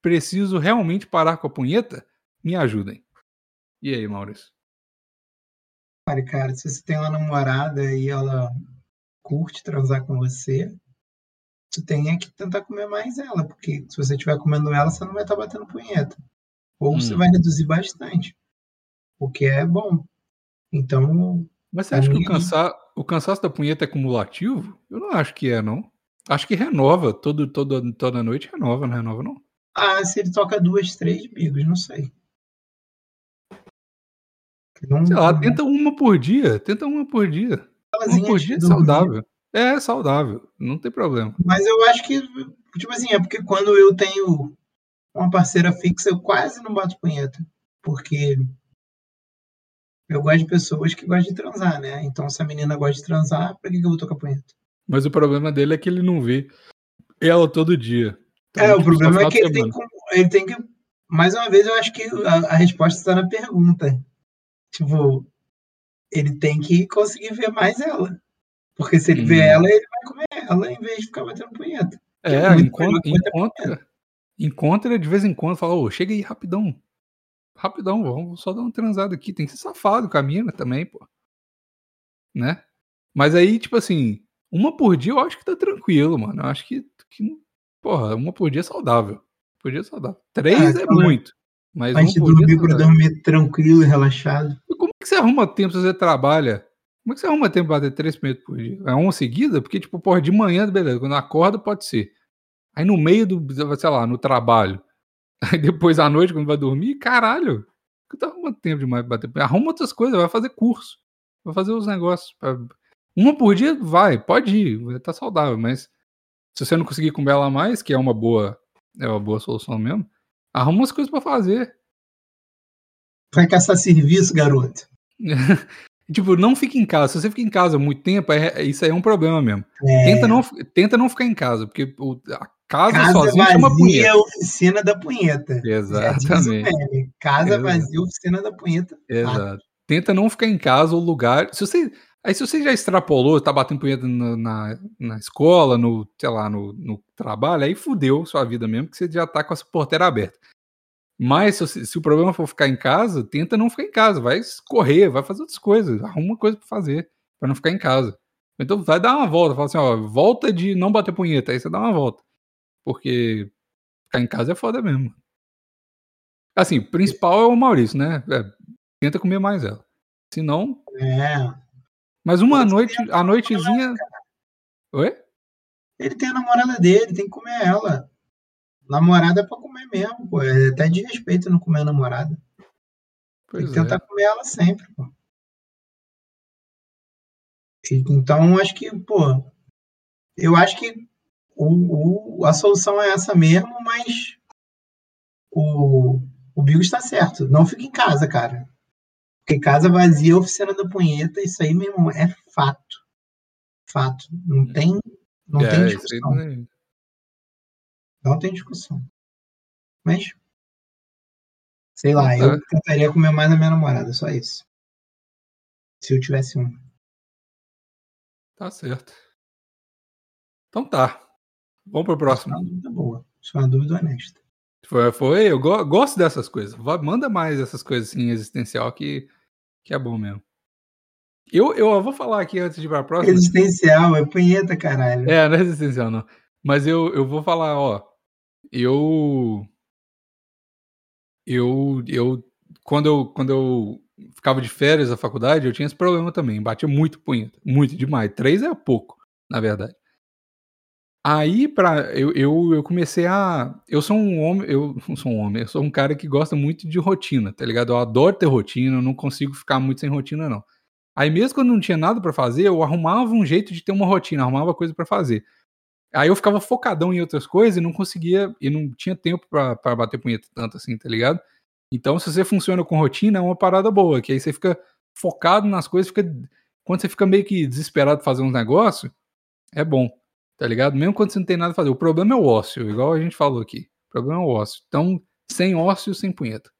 preciso realmente parar com a punheta? Me ajudem. E aí, Maurício? Cara, cara, se você tem uma namorada e ela curte transar com você, tu tem que tentar comer mais ela, porque se você estiver comendo ela, você não vai estar batendo punheta. Ou hum. você vai reduzir bastante o que é bom. Então. Mas você acha que o, cansa... o cansaço da punheta é cumulativo? Eu não acho que é, não. Acho que renova, todo, todo, toda noite renova, não renova, não? Ah, se ele toca duas, três bigos, não sei. Não, sei lá, não... tenta uma por dia, tenta uma por dia. Uma por dia é saudável. É saudável, não tem problema. Mas eu acho que, tipo assim, é porque quando eu tenho uma parceira fixa, eu quase não bato punheta. Porque eu gosto de pessoas que gostam de transar, né? Então, se a menina gosta de transar, pra que, que eu vou tocar punheta? Mas o problema dele é que ele não vê ela todo dia. Então, é, tipo, o problema é que ele tem, que, ele tem, que. Mais uma vez, eu acho que a, a resposta está na pergunta. Tipo, ele tem que conseguir ver mais ela. Porque se ele hum. vê ela, ele vai comer ela em vez de ficar batendo punheta. É, é encontra, encontra, encontra de vez em quando, fala, ô, chega aí rapidão rapidão, vamos só dar uma transada aqui. Tem que ser safado com a mina também, pô. Né? Mas aí, tipo assim, uma por dia eu acho que tá tranquilo, mano. Eu acho que, que porra, uma por dia é saudável. Por dia é saudável. Três é, é muito. Mas um dormir dia é pra dormir tranquilo e relaxado. E como que você arruma tempo se você trabalha? Como é que você arruma tempo pra bater três minutos por dia? É uma seguida? Porque, tipo, porra, de manhã, beleza. Quando acorda, pode ser. Aí no meio do, sei lá, no trabalho, Aí depois à noite, quando vai dormir, caralho, que tá arrumando tempo demais pra bater. Arruma outras coisas, vai fazer curso, vai fazer os negócios. Pra... Uma por dia, vai, pode ir, tá saudável, mas se você não conseguir comer ela mais, que é uma boa, é uma boa solução mesmo, arruma umas coisas para fazer. Vai caçar serviço, garoto. tipo, não fique em casa. Se você fica em casa muito tempo, é, isso aí é um problema mesmo. É... Tenta, não, tenta não ficar em casa, porque o, a Casa, casa sozinho vazia, chama punheta. oficina da punheta. Exatamente. Casa Exato. vazia, oficina da punheta. Exato. Tenta não ficar em casa ou lugar. Se você, aí se você já extrapolou, tá batendo punheta na, na, na escola, no, sei lá, no, no, trabalho, aí fudeu sua vida mesmo, que você já tá com essa porteira aberta. Mas se, se, o problema for ficar em casa, tenta não ficar em casa. Vai correr, vai fazer outras coisas. Arruma uma coisa pra fazer, pra não ficar em casa. Então vai dar uma volta. Fala assim, ó, volta de não bater punheta. Aí você dá uma volta. Porque ficar em casa é foda mesmo. Assim, o principal é o Maurício, né? É, tenta comer mais ela. Se não. É. Mas uma noite, a noitezinha. Oi? Ele tem a namorada dele, tem que comer ela. Namorada é pra comer mesmo, pô. É até de respeito não comer a namorada. Pois tem que tentar é. comer ela sempre, pô. Então, acho que, pô. Eu acho que o, o, a solução é essa mesmo, mas o, o Bigo está certo. Não fique em casa, cara. Porque casa vazia é oficina da punheta, isso aí mesmo é fato. Fato. Não tem, não é, tem discussão. Não, tem discussão. Mas, sei lá, eu tá. tentaria comer mais a minha namorada, só isso. Se eu tivesse um. Tá certo. Então tá. Vamos pro próximo. Isso é uma dúvida boa. Isso é uma dúvida honesta. Foi, foi eu go gosto dessas coisas. Manda mais essas coisas assim, existencial, que, que é bom mesmo. Eu, eu vou falar aqui antes de ir pra próxima. Existencial, é punheta, caralho. É, não é existencial, não. Mas eu, eu vou falar, ó. Eu. Eu. Eu. Quando eu, quando eu ficava de férias da faculdade, eu tinha esse problema também. Batia muito punheta. Muito demais. Três é pouco, na verdade. Aí, pra, eu, eu, eu comecei a. Eu sou um homem. Eu não sou um homem, eu sou um cara que gosta muito de rotina, tá ligado? Eu adoro ter rotina, eu não consigo ficar muito sem rotina, não. Aí, mesmo quando não tinha nada para fazer, eu arrumava um jeito de ter uma rotina, arrumava coisa para fazer. Aí eu ficava focadão em outras coisas e não conseguia, e não tinha tempo para bater punheta tanto assim, tá ligado? Então, se você funciona com rotina, é uma parada boa, que aí você fica focado nas coisas, fica. Quando você fica meio que desesperado fazer uns negócios, é bom, tá ligado? Mesmo quando você não tem nada a fazer. O problema é o ócio, igual a gente falou aqui. O problema é o ócio. Então, sem ócio, sem punheta.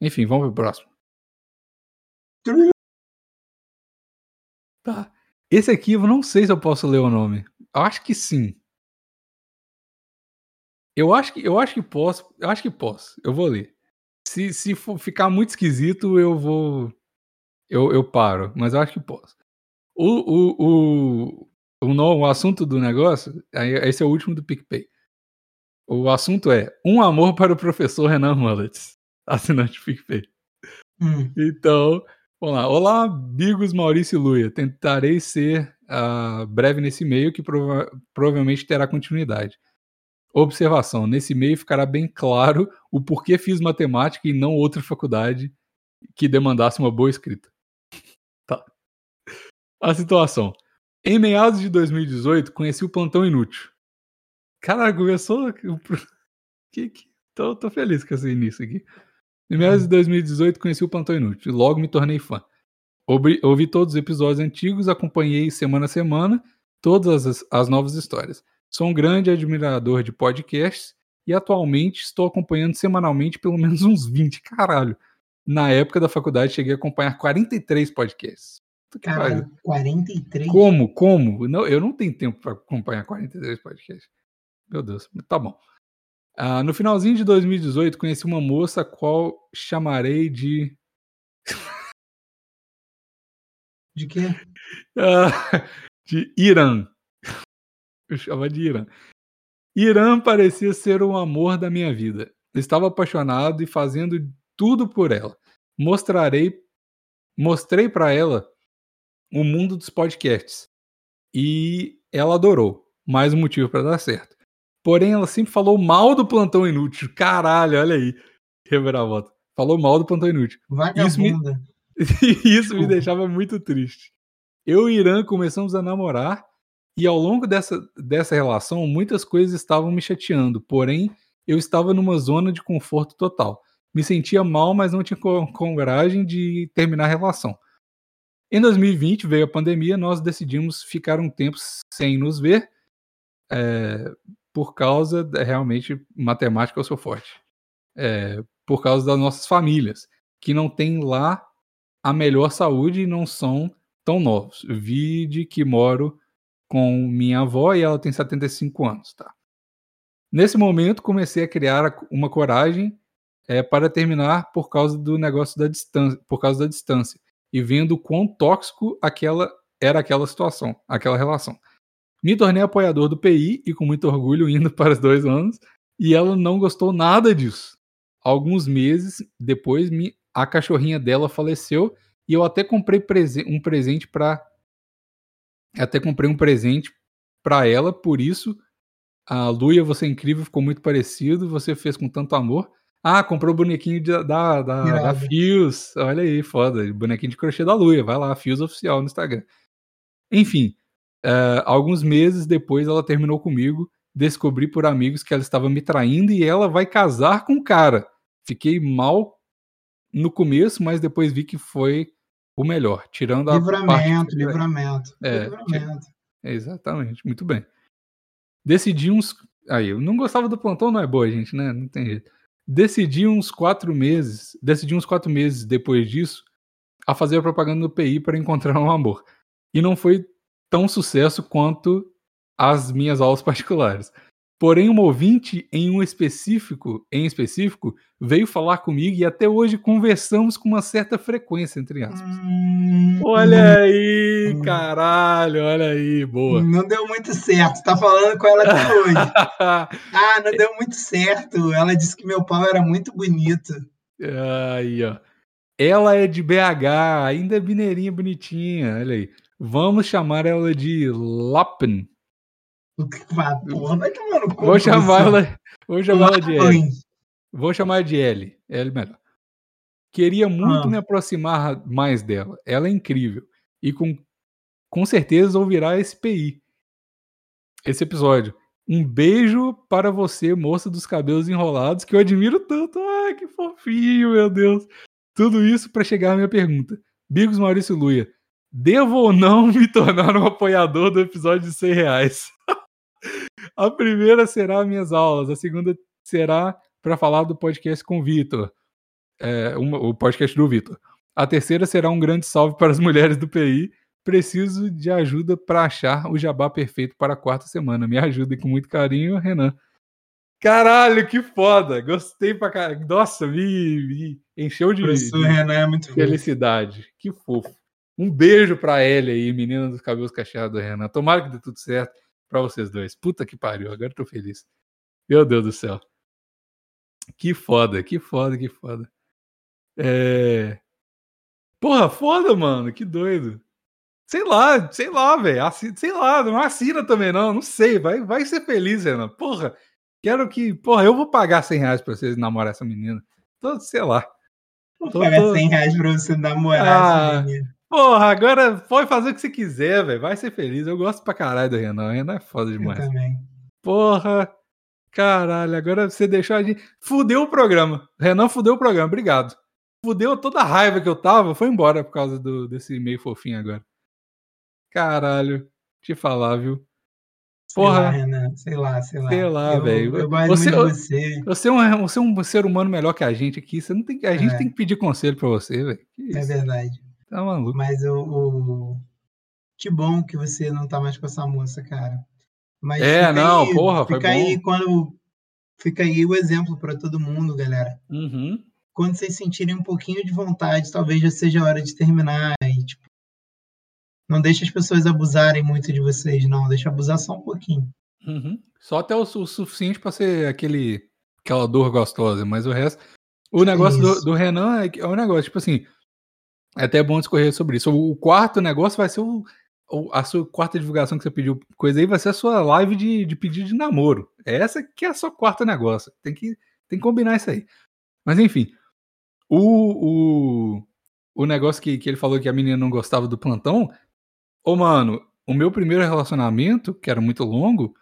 Enfim, vamos pro próximo. Tá. Esse aqui eu não sei se eu posso ler o nome. Acho que sim. Eu acho que, eu acho que posso. Eu acho que posso. Eu vou ler. Se, se for ficar muito esquisito, eu vou. Eu, eu paro, mas eu acho que posso. O, o, o, o, o assunto do negócio, esse é o último do PicPay. O assunto é Um Amor para o Professor Renan Mullets, assinante PicPay. Hum. Então, vamos lá. Olá, Bigos Maurício e Luia. Tentarei ser uh, breve nesse e-mail que prova provavelmente terá continuidade. Observação: nesse meio ficará bem claro o porquê fiz matemática e não outra faculdade que demandasse uma boa escrita. Tá. A situação. Em meados de 2018, conheci o Plantão Inútil. Caraca, começou. Que, que... Tô, tô feliz com esse início aqui. Em meados de 2018, conheci o Plantão Inútil e logo me tornei fã. Ouvi todos os episódios antigos, acompanhei semana a semana todas as, as novas histórias. Sou um grande admirador de podcasts e atualmente estou acompanhando semanalmente pelo menos uns 20. Caralho. Na época da faculdade cheguei a acompanhar 43 podcasts. Cara, 43? Como? Como? Não, eu não tenho tempo para acompanhar 43 podcasts. Meu Deus, tá bom. Ah, no finalzinho de 2018, conheci uma moça a qual chamarei de. De quê? Ah, de Irã. Eu chamo de Irã. Irã parecia ser o amor da minha vida. Estava apaixonado e fazendo tudo por ela. Mostrarei, mostrei para ela o mundo dos podcasts e ela adorou. Mais um motivo para dar certo. Porém, ela sempre falou mal do plantão inútil. Caralho, olha aí. Reviravolta. Falou mal do plantão inútil. Isso me, isso me deixava muito triste. Eu e Irã começamos a namorar e ao longo dessa, dessa relação, muitas coisas estavam me chateando, porém, eu estava numa zona de conforto total. Me sentia mal, mas não tinha coragem de terminar a relação. Em 2020 veio a pandemia, nós decidimos ficar um tempo sem nos ver, é, por causa, de, realmente, matemática eu sou forte, é, por causa das nossas famílias, que não têm lá a melhor saúde e não são tão novos. Vi de que moro com minha avó e ela tem 75 anos, tá? Nesse momento comecei a criar uma coragem é, para terminar por causa do negócio da distância, por causa da distância e vendo quão tóxico aquela era aquela situação, aquela relação. Me tornei apoiador do PI e com muito orgulho indo para os dois anos e ela não gostou nada disso. Alguns meses depois, a cachorrinha dela faleceu e eu até comprei prese um presente para até comprei um presente para ela, por isso a Luia, você é incrível, ficou muito parecido, você fez com tanto amor. Ah, comprou o bonequinho de, da, da, da Fios. Olha aí, foda. Bonequinho de crochê da Luia. Vai lá, Fios Oficial no Instagram. Enfim, uh, alguns meses depois ela terminou comigo. Descobri por amigos que ela estava me traindo e ela vai casar com o cara. Fiquei mal no começo, mas depois vi que foi o melhor, tirando a livramento, livramento, é, livramento. Exatamente, muito bem. Decidi uns. Aí, eu não gostava do plantão, não é boa, gente, né? Não tem jeito. Decidi uns quatro meses, decidi uns quatro meses depois disso, a fazer a propaganda do PI para encontrar um amor. E não foi tão sucesso quanto as minhas aulas particulares. Porém, um ouvinte em um específico, em específico, veio falar comigo e até hoje conversamos com uma certa frequência, entre aspas. Hum, olha aí, hum. caralho, olha aí, boa. Não deu muito certo, tá falando com ela até hoje. ah, não deu muito certo. Ela disse que meu pau era muito bonito. Aí, ó. Ela é de BH, ainda é mineirinha bonitinha, olha aí. Vamos chamar ela de Lappen. Porra, vai tomar no Vou chamar ela, vou chamar ela de L. Vou chamar de L. L melhor. Queria muito ah. me aproximar mais dela. Ela é incrível. E com, com certeza ouvirá esse PI. Esse episódio. Um beijo para você, moça dos cabelos enrolados, que eu admiro tanto. Ai, que fofinho, meu Deus. Tudo isso para chegar à minha pergunta. Bigos Maurício Luia, devo ou não me tornar um apoiador do episódio de 100 reais? a primeira será minhas aulas, a segunda será para falar do podcast com o Vitor, é, o podcast do Vitor. A terceira será um grande salve para as mulheres do PI. Preciso de ajuda para achar o jabá perfeito para a quarta semana. Me ajude com muito carinho, Renan. Caralho, que foda! Gostei pra caralho. Nossa, me, me encheu de, de Renan é muito felicidade. Fofo. Que fofo. Um beijo pra Ellie aí, menina dos cabelos cacheados, Renan. Tomara que dê tudo certo pra vocês dois. Puta que pariu, agora tô feliz. Meu Deus do céu. Que foda, que foda, que foda. É. Porra, foda, mano. Que doido. Sei lá, sei lá, velho. Sei lá, não assina também, não. Não sei. Vai, vai ser feliz, Renan. Porra. Quero que. Porra, eu vou pagar 100 reais pra vocês namorar essa menina. Tô, sei lá. Vou pagar tô... 100 reais pra você namorar ah, essa menina. Porra, agora pode fazer o que você quiser, velho. Vai ser feliz. Eu gosto pra caralho do Renan. O Renan é foda demais. Eu também. Porra. Caralho, agora você deixou a gente. Fudeu o programa. Renan fudeu o programa. Obrigado. Fudeu toda a raiva que eu tava. Foi embora por causa do, desse meio fofinho agora. Caralho. Te falar, viu? Porra. Sei lá, Renan, sei lá, sei lá. Sei lá, velho. Você, você. Você, é um, você é um ser humano melhor que a gente aqui. Você não tem, a gente é. tem que pedir conselho pra você, velho. É verdade. Tá maluco. Mas o, o, Que bom que você não tá mais com essa moça, cara. Mas é, não, aí, porra, fica foi aí bom. quando. Fica aí o exemplo para todo mundo, galera. Uhum. Quando vocês sentirem um pouquinho de vontade, talvez já seja a hora de terminar. E, tipo, não deixe as pessoas abusarem muito de vocês, não. Deixa abusar só um pouquinho. Uhum. Só até o, o suficiente para ser aquele, aquela dor gostosa, mas o resto. O negócio do, do, Renan é, é um negócio, tipo assim. É até bom discorrer sobre isso. O quarto negócio vai ser o, a sua quarta divulgação que você pediu coisa aí vai ser a sua live de, de pedido de namoro. Essa que é a sua quarta negócio. Tem que, tem que combinar isso aí. Mas enfim. O, o, o negócio que, que ele falou que a menina não gostava do plantão Ô, mano, o meu primeiro relacionamento, que era muito longo,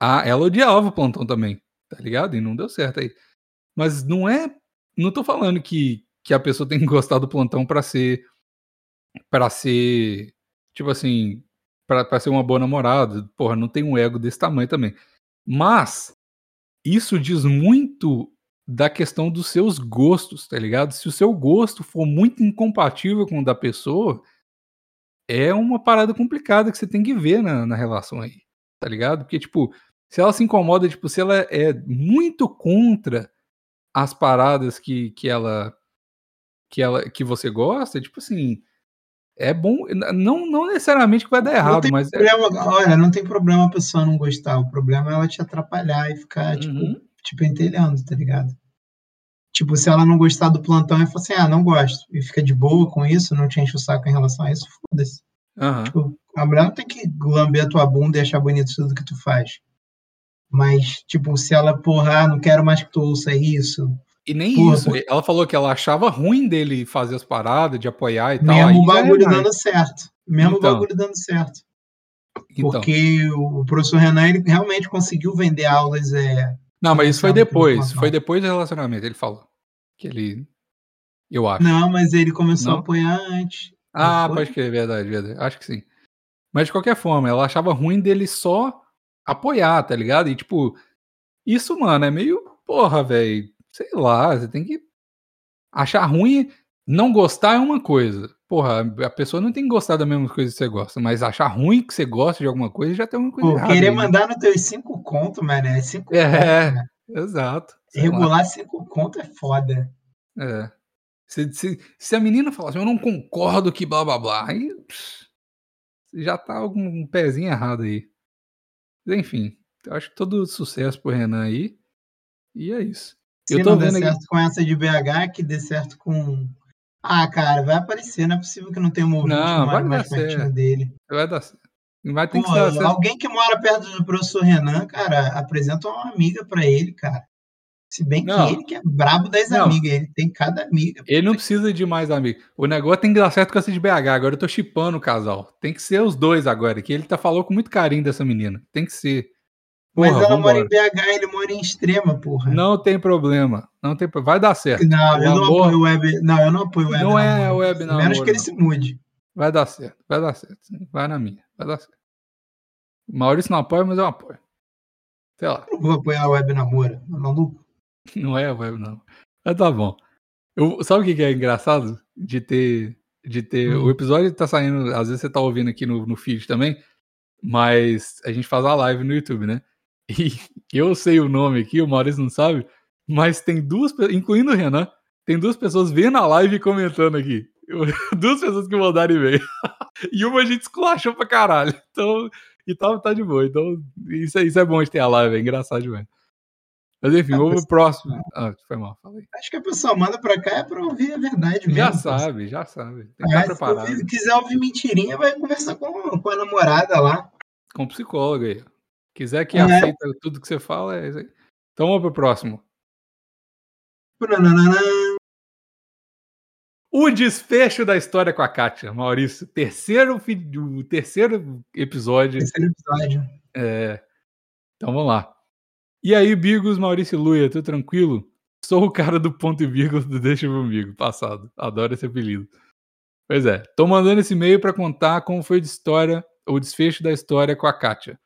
a, ela odiava o plantão também, tá ligado? E não deu certo aí. Mas não é. Não tô falando que, que a pessoa tem que gostar do plantão para ser. para ser. Tipo assim. para ser uma boa namorada. Porra, não tem um ego desse tamanho também. Mas. Isso diz muito da questão dos seus gostos, tá ligado? Se o seu gosto for muito incompatível com o da pessoa, é uma parada complicada que você tem que ver na, na relação aí, tá ligado? Porque, tipo, se ela se incomoda, tipo, se ela é muito contra as paradas que, que ela que ela que você gosta, tipo assim, é bom, não, não necessariamente que vai dar errado, mas é problema, é... olha, não tem problema a pessoa não gostar, o problema é ela te atrapalhar e ficar tipo, uhum. tipo, te pentelhando, tá ligado? Tipo, se ela não gostar do plantão e falar assim, ah, não gosto, e fica de boa com isso, não te enche o saco em relação a isso, foda-se. Uhum. Tipo, a mulher não tem que lamber a tua bunda e achar bonito tudo que tu faz. Mas, tipo, se ela, porra, ah, não quero mais que tu ouça isso. E nem porra, isso. Ela falou que ela achava ruim dele fazer as paradas, de apoiar e tal. Mesmo o bagulho é dando certo. Mesmo então. o bagulho dando certo. Então. Porque o professor Renan, ele realmente conseguiu vender aulas é, não, mas isso foi depois. Foi depois do relacionamento, ele falou. Que ele. Eu acho. Não, mas ele começou não? a apoiar antes. Ah, pode crer, verdade, verdade. Acho que sim. Mas de qualquer forma, ela achava ruim dele só apoiar, tá ligado? E tipo, isso, mano, é meio. Porra, velho. Sei lá, você tem que achar ruim. Não gostar é uma coisa porra, a pessoa não tem que gostar da mesma coisa que você gosta, mas achar ruim que você gosta de alguma coisa já tem uma coisa Pô, errada. Querer aí, mandar nos teus cinco contos, mano, é cinco É, conto, exato. Regular lá. cinco contos é foda. É. Se, se, se, a menina falar assim, eu não concordo que blá blá blá, aí pss, já tá algum um pezinho errado aí. Enfim, acho que todo sucesso pro Renan aí. E é isso. Se não vendo certo aqui... com essa de BH, que dê certo com Ah, cara, vai aparecer, não é possível que não tenha um ouvinte não, que mora mais pertinho dele. Vai dar certo. Vai ter Pô, que ser alguém que mora perto do professor Renan, cara, apresenta uma amiga para ele, cara. Se bem não. que ele que é brabo das não. amigas, ele tem cada amiga. Ele não precisa de mais amiga. O negócio tem que dar certo com essa de BH. Agora eu tô chipando o casal. Tem que ser os dois agora, que ele tá falou com muito carinho dessa menina. Tem que ser. Porra, Mas ela mora em BH, ele mora em Extrema, porra. Não tem problema. Não tem Vai dar certo. Não, o eu amor... não apoio web. Não, eu não apoio web. Não é web, não. Menos que ele se mude. Vai dar certo. Vai dar certo. Vai na minha. Vai dar certo. Maurício não apoia, mas eu apoio. Sei lá. Eu vou apoiar a web namora. Maluco. Não é web, não. Mas tá bom. Eu, sabe o que é engraçado? De ter. De ter. Hum. O episódio tá saindo. Às vezes você tá ouvindo aqui no, no feed também. Mas a gente faz a live no YouTube, né? E eu sei o nome aqui, o Maurício não sabe. Mas tem duas, incluindo o Renan, tem duas pessoas vendo a live e comentando aqui. duas pessoas que mandaram e-mail. e uma a gente esculachou pra caralho. Então, e tá, tá de boa. Então, isso, isso é bom de ter a live, é engraçado demais. Mas enfim, vamos pro próximo. Ah, foi mal, falei. Acho que a pessoa manda pra cá é pra ouvir a verdade mesmo. Já sabe, já sabe. Tem que estar preparado. Se quiser ouvir mentirinha, vai conversar com, com a namorada lá. Com o psicólogo aí. Quiser que é. aceita tudo que você fala, é isso aí. Então vamos pro próximo. O desfecho da história com a Kátia, Maurício. Terceiro, terceiro episódio. Terceiro episódio. É. Então vamos lá. E aí, Bigos, Maurício Luia, tudo tranquilo? Sou o cara do ponto e vírgula do Deixa Comigo, passado. Adoro esse apelido. Pois é, tô mandando esse e-mail para contar como foi de história, o desfecho da história com a Kátia.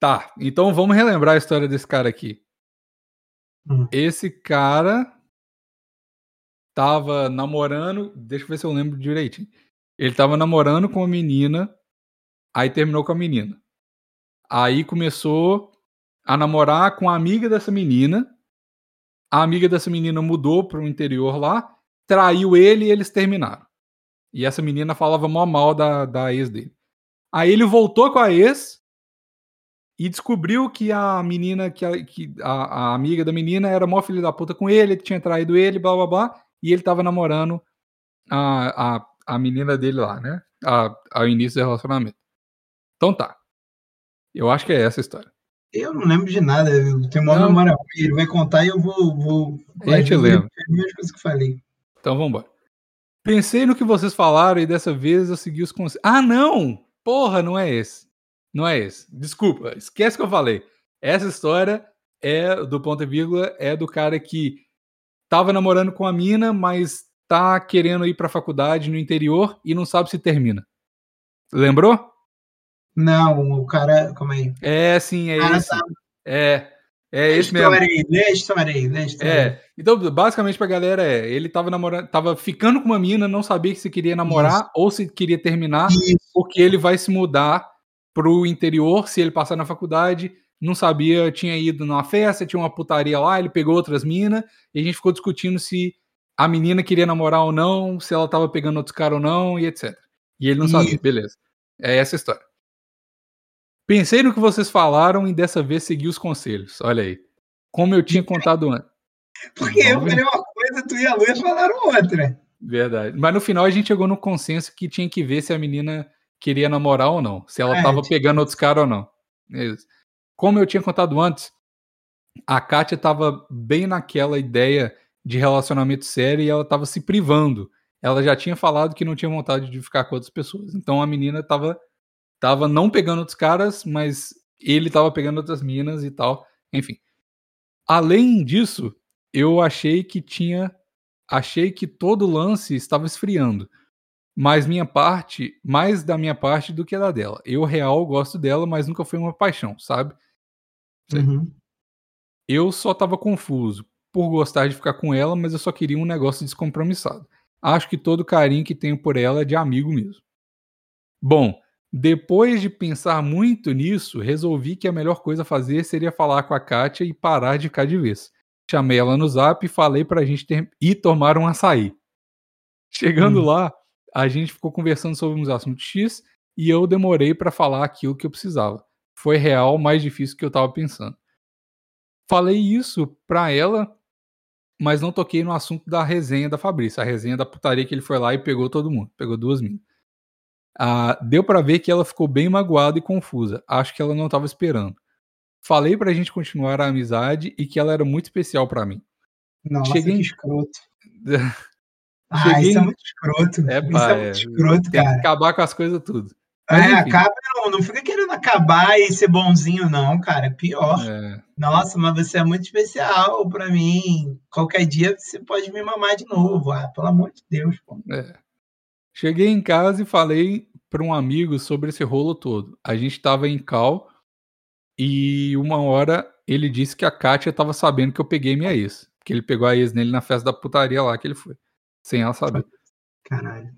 Tá, então vamos relembrar a história desse cara aqui. Hum. Esse cara tava namorando, deixa eu ver se eu lembro direitinho. Ele tava namorando com uma menina, aí terminou com a menina. Aí começou a namorar com a amiga dessa menina. A amiga dessa menina mudou para o interior lá, traiu ele e eles terminaram. E essa menina falava mó mal da, da ex dele. Aí ele voltou com a ex e descobriu que a menina, que a, que a, a amiga da menina era mó filha da puta com ele, que tinha traído ele, blá blá blá, e ele tava namorando a, a, a menina dele lá, né? A, ao início do relacionamento. Então tá. Eu acho que é essa a história. Eu não lembro de nada, tem uma memória ruim, ele vai contar e eu vou. vou a gente lembra. As coisas que falei. Então vamos embora. Pensei no que vocês falaram e dessa vez eu segui os conselhos. Ah, não! Porra, não é esse. Não é esse. Desculpa, esquece que eu falei. Essa história é do ponto e vírgula, é do cara que tava namorando com a mina, mas tá querendo ir pra faculdade no interior e não sabe se termina. Lembrou? Não, o cara. Como é? É, sim, é ah, esse. Tá. É. É esse mesmo. Lê a história É. Então, basicamente pra galera é, ele tava namorando, tava ficando com uma mina, não sabia se queria namorar Isso. ou se queria terminar, Isso. porque ele vai se mudar pro interior se ele passar na faculdade, não sabia, tinha ido numa festa, tinha uma putaria lá, ele pegou outras minas, e a gente ficou discutindo se a menina queria namorar ou não, se ela tava pegando outros caras ou não, e etc. E ele não sabia, beleza. É essa a história. Pensei no que vocês falaram e dessa vez segui os conselhos. Olha aí. Como eu tinha contado antes. Porque eu falei uma coisa, tu e a Luia falaram outra. Verdade. Mas no final a gente chegou no consenso que tinha que ver se a menina queria namorar ou não. Se ela é, tava pegando outros caras ou não. Isso. Como eu tinha contado antes, a Kátia tava bem naquela ideia de relacionamento sério e ela tava se privando. Ela já tinha falado que não tinha vontade de ficar com outras pessoas. Então a menina tava tava não pegando outros caras, mas ele tava pegando outras minas e tal. Enfim. Além disso, eu achei que tinha. Achei que todo o lance estava esfriando. Mas minha parte, mais da minha parte do que da dela. Eu, real, gosto dela, mas nunca foi uma paixão, sabe? Uhum. Eu só tava confuso por gostar de ficar com ela, mas eu só queria um negócio descompromissado. Acho que todo carinho que tenho por ela é de amigo mesmo. Bom, depois de pensar muito nisso, resolvi que a melhor coisa a fazer seria falar com a Kátia e parar de ficar de vez. Chamei ela no zap e falei pra gente ter... ir tomar um açaí. Chegando hum. lá, a gente ficou conversando sobre uns assuntos X e eu demorei para falar aquilo que eu precisava. Foi real mais difícil que eu tava pensando. Falei isso pra ela mas não toquei no assunto da resenha da Fabrício, a resenha da putaria que ele foi lá e pegou todo mundo, pegou duas minas. Ah, deu para ver que ela ficou bem magoada e confusa. Acho que ela não estava esperando. Falei pra gente continuar a amizade e que ela era muito especial para mim. Nossa, Cheguei... que escroto. ah, Cheguei... isso é muito escroto. É, isso é, é muito escroto, cara. acabar com as coisas tudo. Mas, é, acaba, não, não fica querendo acabar e ser bonzinho, não, cara. É pior. É. Nossa, mas você é muito especial para mim. Qualquer dia você pode me mamar de novo. Ah, pelo amor de Deus, pô. É. Cheguei em casa e falei para um amigo sobre esse rolo todo. A gente estava em cal e uma hora ele disse que a Kátia estava sabendo que eu peguei minha ex. Que ele pegou a ex nele na festa da putaria lá que ele foi. Sem ela saber. Caralho.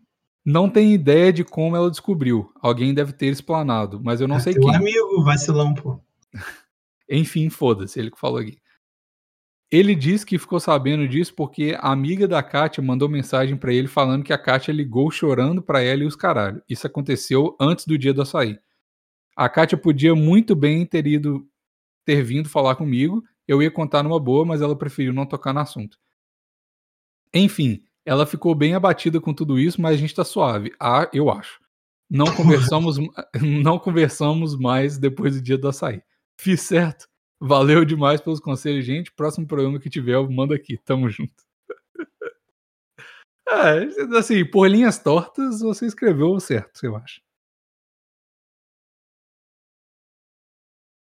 Não tem ideia de como ela descobriu. Alguém deve ter explanado, mas eu não é sei teu quem. amigo, vacilão, pô. Enfim, foda-se, ele que falou aqui. Ele disse que ficou sabendo disso porque a amiga da Kátia mandou mensagem para ele falando que a Kátia ligou chorando para ela e os caralho. Isso aconteceu antes do dia do açaí. A Kátia podia muito bem ter ido ter vindo falar comigo, eu ia contar numa boa, mas ela preferiu não tocar no assunto. Enfim, ela ficou bem abatida com tudo isso, mas a gente tá suave. Ah, eu acho. Não conversamos, não conversamos mais depois do dia do açaí. Fiz certo. Valeu demais pelos conselhos, gente. Próximo programa que tiver, manda aqui. Tamo junto. é, assim, por linhas tortas, você escreveu certo, eu acho.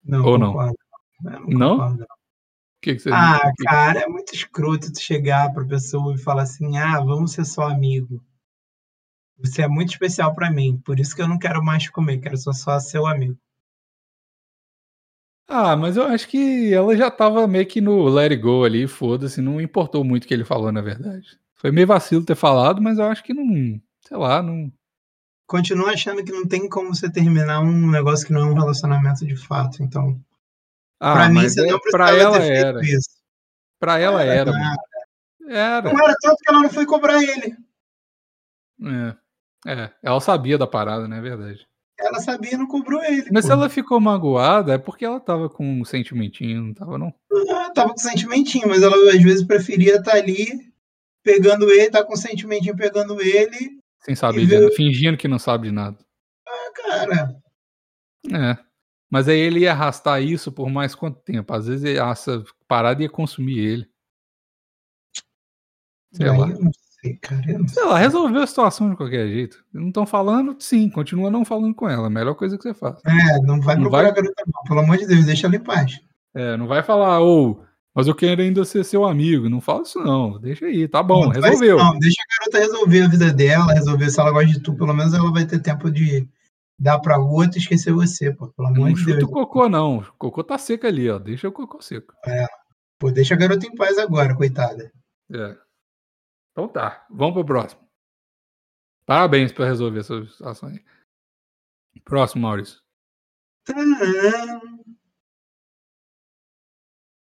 Não, Ou não? Não? não? Que que você ah, cara, é muito escroto tu chegar pra pessoa e falar assim: ah, vamos ser só amigo. Você é muito especial para mim, por isso que eu não quero mais comer, quero só, só seu amigo. Ah, mas eu acho que ela já tava meio que no let it go ali, foda-se, não importou muito o que ele falou, na verdade. Foi meio vacilo ter falado, mas eu acho que não, sei lá, não. Continuo achando que não tem como você terminar um negócio que não é um relacionamento de fato, então. Ah, pra mim, você é, não pra ela era. Isso. Pra ela era. Era. era. Não era tanto que ela não foi cobrar ele. É. É, ela sabia da parada, né? É verdade. Ela sabia e não cobrou ele. Mas pô. se ela ficou magoada, é porque ela tava com um sentimentinho, não tava, não? Ah, tava com sentimentinho, mas ela às vezes preferia estar tá ali pegando ele, tá com sentimentinho pegando ele. Sem saber de nada, fingindo que não sabe de nada. Ah, cara. É. Mas aí ele ia arrastar isso por mais quanto tempo? Às vezes essa parada ia consumir ele. Sei lá. não sei, cara. Não sei, lá, resolveu a situação de qualquer jeito. Não estão falando, sim, continua não falando com ela. A melhor coisa que você faz. É, não vai não procurar vai... a garota, não. Pelo amor de Deus, deixa ela em paz. É, não vai falar, ou, oh, mas eu quero ainda ser seu amigo. Não fala isso, não. Deixa aí, tá bom, não, resolveu. Não, deixa a garota resolver a vida dela, resolver se ela gosta de tu. Pelo menos ela vai ter tempo de dar pra outra e esquecer você, pô. Pelo amor não de Deus. Não chuta o cocô, não. O cocô tá seco ali, ó. Deixa o cocô seco. É. Pô, deixa a garota em paz agora, coitada. É. Então tá. Vamos pro próximo. Parabéns por resolver essa situação aí. Próximo, Maurício.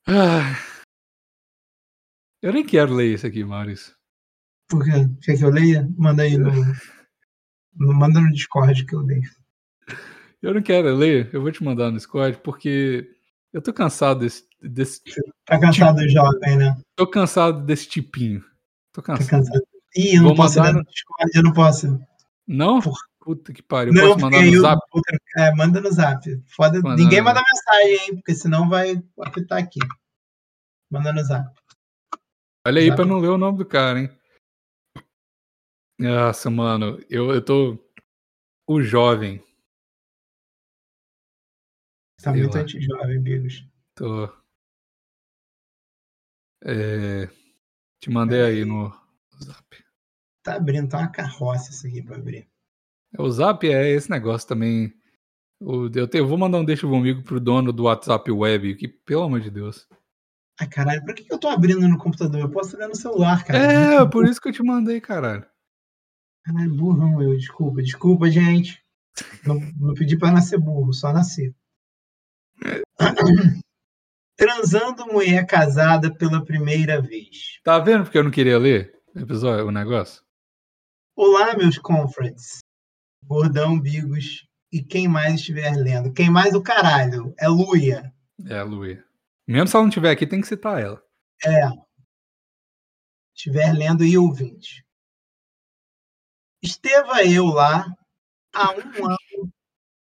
Ah, eu nem quero ler isso aqui, Maurício. Por quê? Quer que eu leia? Manda aí no. Manda no Discord que eu leio. Eu não quero ler, eu vou te mandar no Discord, porque eu tô cansado desse. desse tá cansado tipo, do jovem, né? Tô cansado desse tipinho. Tô tá cansado. Tá cansado. Ih, eu não vou posso ler no Discord, eu não posso. Não? Porra. Puta que pariu. Não, posso mandar no eu, zap? É, manda no zap. Foda, ninguém manda mensagem, hein? Porque senão vai apitar aqui. Manda no zap. Olha aí zap. pra não ler o nome do cara, hein? Nossa, mano, eu, eu tô. O jovem. Tá muito anti-jovem, Bigos. Tô. É... Te mandei aí no zap. Tá abrindo, tá uma carroça isso aqui pra abrir. O zap é esse negócio também. Eu, te, eu vou mandar um deixa comigo pro dono do WhatsApp Web, que pelo amor de Deus. Ai, caralho, por que eu tô abrindo no computador? Eu posso ler no celular, cara. É, por isso que eu te mandei, caralho. Caralho, burrão eu, desculpa, desculpa, gente. Não, não pedi pra nascer burro, só nascer. Transando mulher casada pela primeira vez. Tá vendo porque eu não queria ler o episódio, o negócio? Olá, meus confrades. Gordão, Bigos e quem mais estiver lendo. Quem mais o caralho? É Luia. É Luia. Mesmo se ela não estiver aqui, tem que citar ela. É. estiver lendo e ouvinte. Esteva eu lá há um ano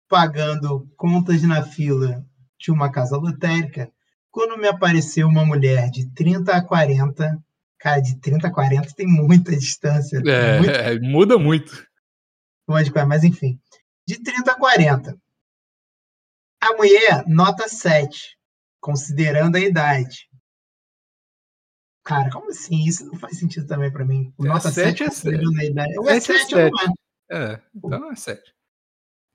pagando contas na fila de uma casa lotérica quando me apareceu uma mulher de 30 a 40. Cara, de 30 a 40 tem muita distância. É, muito... é muda muito. Mas enfim, de 30 a 40. A mulher, nota 7, considerando a idade. Cara, como assim? Isso não faz sentido também para mim. É, nota 7 é 7. A idade. É 7, 7, é 7. É, então é 7.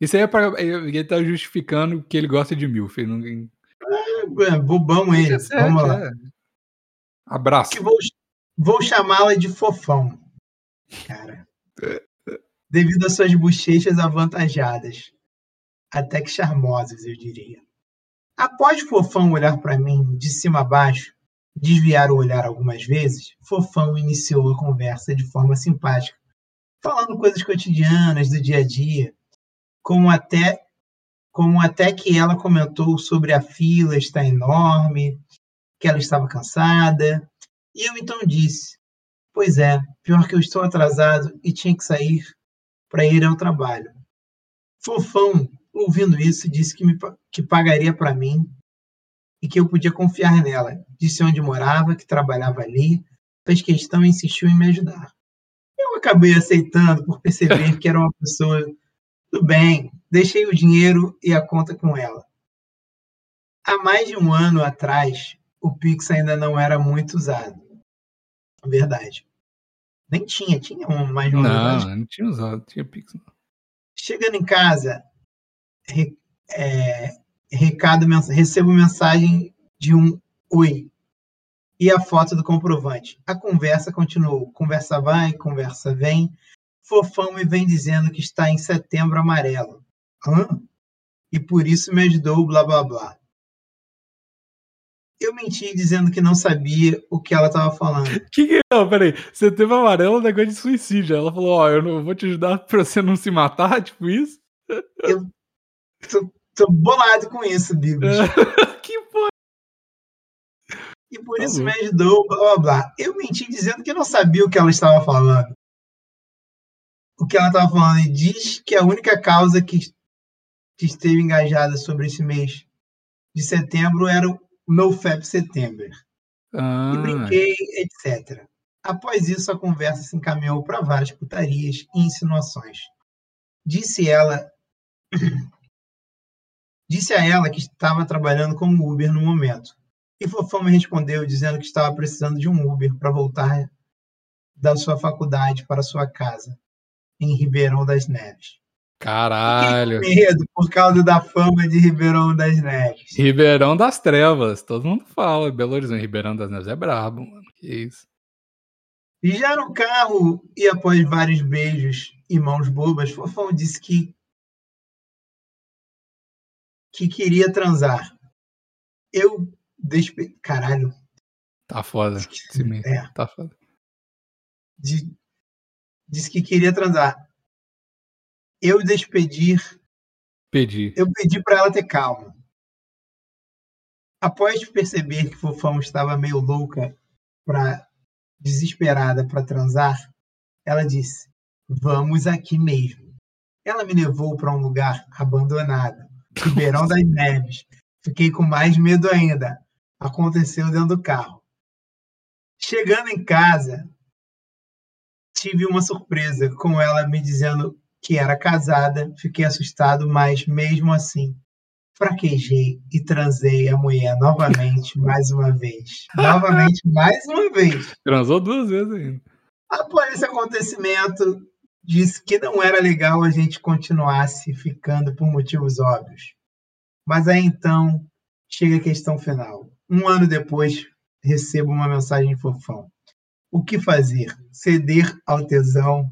Isso aí é para ele tá justificando que ele gosta de Milf. Ninguém... É, é, bobão ele. É 7, Vamos lá. É. Abraço. Vou, vou chamá-la de fofão. Cara. Devido às suas bochechas avantajadas até que charmosas, eu diria. Após Fofão olhar para mim de cima a baixo, desviar o olhar algumas vezes, Fofão iniciou a conversa de forma simpática, falando coisas cotidianas do dia a dia, como até como até que ela comentou sobre a fila estar enorme, que ela estava cansada, e eu então disse: "Pois é, pior que eu estou atrasado e tinha que sair para ir ao trabalho." Fofão ouvindo isso, disse que, me, que pagaria para mim e que eu podia confiar nela. Disse onde morava, que trabalhava ali, fez questão e insistiu em me ajudar. Eu acabei aceitando por perceber que era uma pessoa do bem. Deixei o dinheiro e a conta com ela. Há mais de um ano atrás, o Pix ainda não era muito usado. Verdade. Nem tinha, tinha um, mais de um não, ano. Não, não tinha usado, tinha Pix. Chegando em casa, é, recado, recebo mensagem de um oi e a foto do comprovante. A conversa continuou. Conversa vai, conversa vem. Fofão me vem dizendo que está em setembro amarelo. Hã? E por isso me ajudou, blá blá blá. Eu menti dizendo que não sabia o que ela estava falando. Que que não, peraí. Setembro amarelo é um negócio de suicídio. Ela falou, ó, oh, eu não vou te ajudar pra você não se matar, tipo isso. Eu tô, tô bolado com isso, Bigos. que porra. E por tá isso bom. me ajudou, blá blá blá. Eu menti dizendo que não sabia o que ela estava falando. O que ela estava falando. E diz que a única causa que, que esteve engajada sobre esse mês de setembro era o NoFap September. Ah. E brinquei, etc. Após isso, a conversa se encaminhou para várias putarias e insinuações. Disse ela Disse a ela que estava trabalhando como Uber no momento. E Fofão me respondeu dizendo que estava precisando de um Uber para voltar da sua faculdade para sua casa, em Ribeirão das Neves. Caralho. Medo por causa da fama de Ribeirão das Neves. Ribeirão das Trevas, todo mundo fala. Belo Horizonte, Ribeirão das Neves é brabo, mano. Que isso. E já no carro, e após vários beijos e mãos bobas, Fofão disse que que queria transar. Eu despe... Caralho. Tá foda. É. Tá foda. De... Disse que queria transar. Eu despedir. Pedi. Eu pedi para ela ter calma. Após perceber que Fofão estava meio louca, pra... desesperada para transar, ela disse: Vamos aqui mesmo. Ela me levou para um lugar abandonado Ribeirão das Neves. Fiquei com mais medo ainda. Aconteceu dentro do carro. Chegando em casa, tive uma surpresa com ela me dizendo que era casada. Fiquei assustado, mas mesmo assim, fraquejei e transei a mulher novamente, mais uma vez. Novamente, mais uma vez. Transou duas vezes ainda. Após esse acontecimento, disse que não era legal a gente continuasse ficando por motivos óbvios. Mas aí então chega a questão final. Um ano depois, recebo uma mensagem fofão. O que fazer? Ceder ao tesão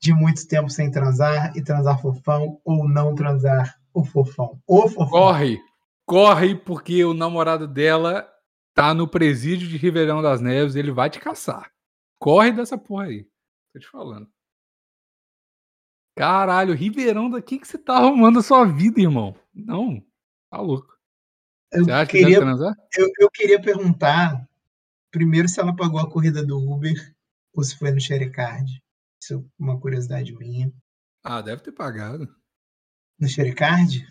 de muito tempo sem transar e transar fofão ou não transar o fofão? O fofão. Corre! Corre, porque o namorado dela tá no presídio de Ribeirão das Neves, ele vai te caçar. Corre dessa porra aí. Tô te falando. Caralho, Ribeirão, daqui que você tá arrumando a sua vida, irmão? Não, tá louco. Eu você acha queria, que deve transar? Eu, eu queria perguntar primeiro se ela pagou a corrida do Uber ou se foi no Sharecard. Isso é uma curiosidade minha. Ah, deve ter pagado. No Sharecard?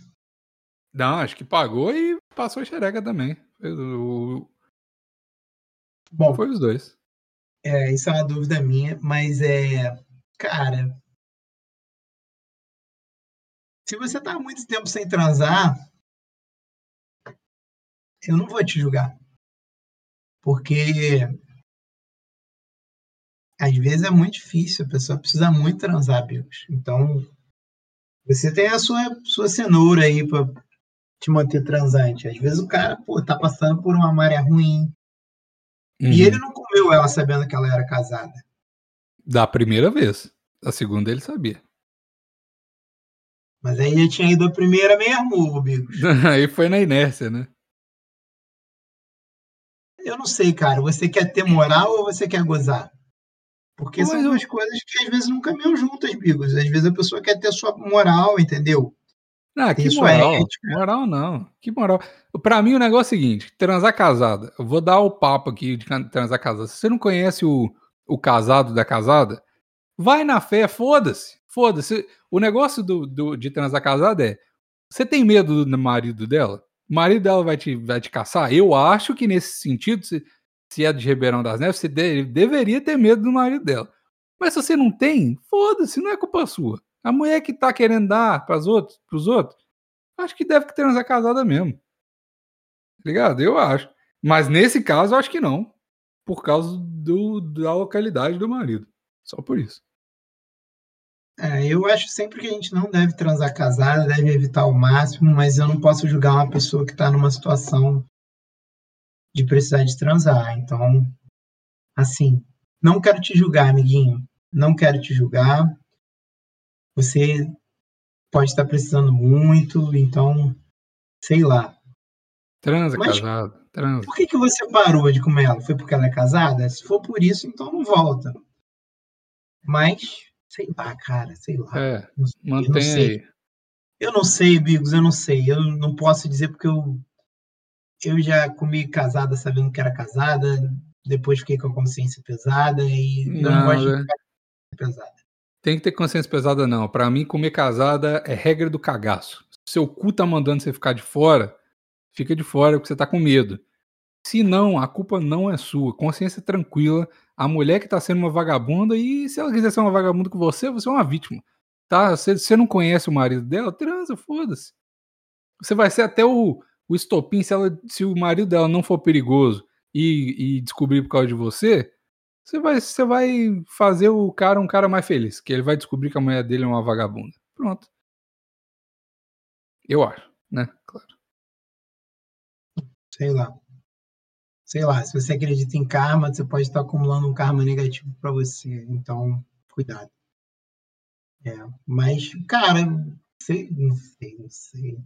Não, acho que pagou e passou a xereca também. O... Bom, foi os dois. É, isso é uma dúvida minha, mas é. Cara. Se você tá muito tempo sem transar, eu não vou te julgar. Porque às vezes é muito difícil, a pessoa precisa muito transar, amigos. Então, você tem a sua, sua cenoura aí para te manter transante. Às vezes o cara, pô, tá passando por uma maré ruim. Uhum. E ele não comeu ela sabendo que ela era casada. Da primeira vez. Da segunda ele sabia. Mas aí ele tinha ido a primeira mesmo, amigos. aí foi na inércia, né? Eu não sei, cara. Você quer ter moral ou você quer gozar? Porque Mas são duas eu... coisas que às vezes não caminham juntas, amigos. Às vezes a pessoa quer ter sua moral, entendeu? Ah, que moral. Moral não. Que moral. Pra mim o negócio é o seguinte: transar casada. Eu vou dar o papo aqui de transar casada. Se você não conhece o, o casado da casada, vai na fé, foda-se. Foda-se. O negócio do, do, de transar casada é: você tem medo do marido dela? O marido dela vai te, vai te caçar? Eu acho que nesse sentido, se, se é de Ribeirão das Neves, você de, deveria ter medo do marido dela. Mas se você não tem, foda-se, não é culpa sua. A mulher que tá querendo dar para os outros, pros outros, acho que deve ter uma casada mesmo. Tá ligado? Eu acho. Mas nesse caso, eu acho que não. Por causa do, da localidade do marido. Só por isso. É, eu acho sempre que a gente não deve transar casada, deve evitar ao máximo, mas eu não posso julgar uma pessoa que está numa situação de precisar de transar. Então, assim, não quero te julgar, amiguinho. Não quero te julgar. Você pode estar precisando muito, então, sei lá. Transa, Mas, casado. Transa. Por que, que você parou de comer ela? Foi porque ela é casada? Se for por isso, então não volta. Mas, sei lá, cara, sei lá. É, mantém eu não sei. aí. Eu não sei, Bigos, eu não sei. Eu não posso dizer porque eu, eu já comi casada sabendo que era casada, depois fiquei com a consciência pesada e não, não gosto de é. ficar pesada. Tem que ter consciência pesada, não. Para mim, comer casada é regra do cagaço. Seu cu tá mandando você ficar de fora, fica de fora porque você tá com medo. Se não, a culpa não é sua. Consciência tranquila. A mulher que tá sendo uma vagabunda, e se ela quiser ser uma vagabunda com você, você é uma vítima. Tá? Você, você não conhece o marido dela, transa, foda-se. Você vai ser até o, o estopim se, ela, se o marido dela não for perigoso e, e descobrir por causa de você, você vai, você vai fazer o cara um cara mais feliz, que ele vai descobrir que a mulher dele é uma vagabunda. Pronto. Eu acho, né? Claro. Sei lá. Sei lá, se você acredita em karma, você pode estar acumulando um karma negativo para você. Então, cuidado. É, mas, cara, sei, não sei, não sei.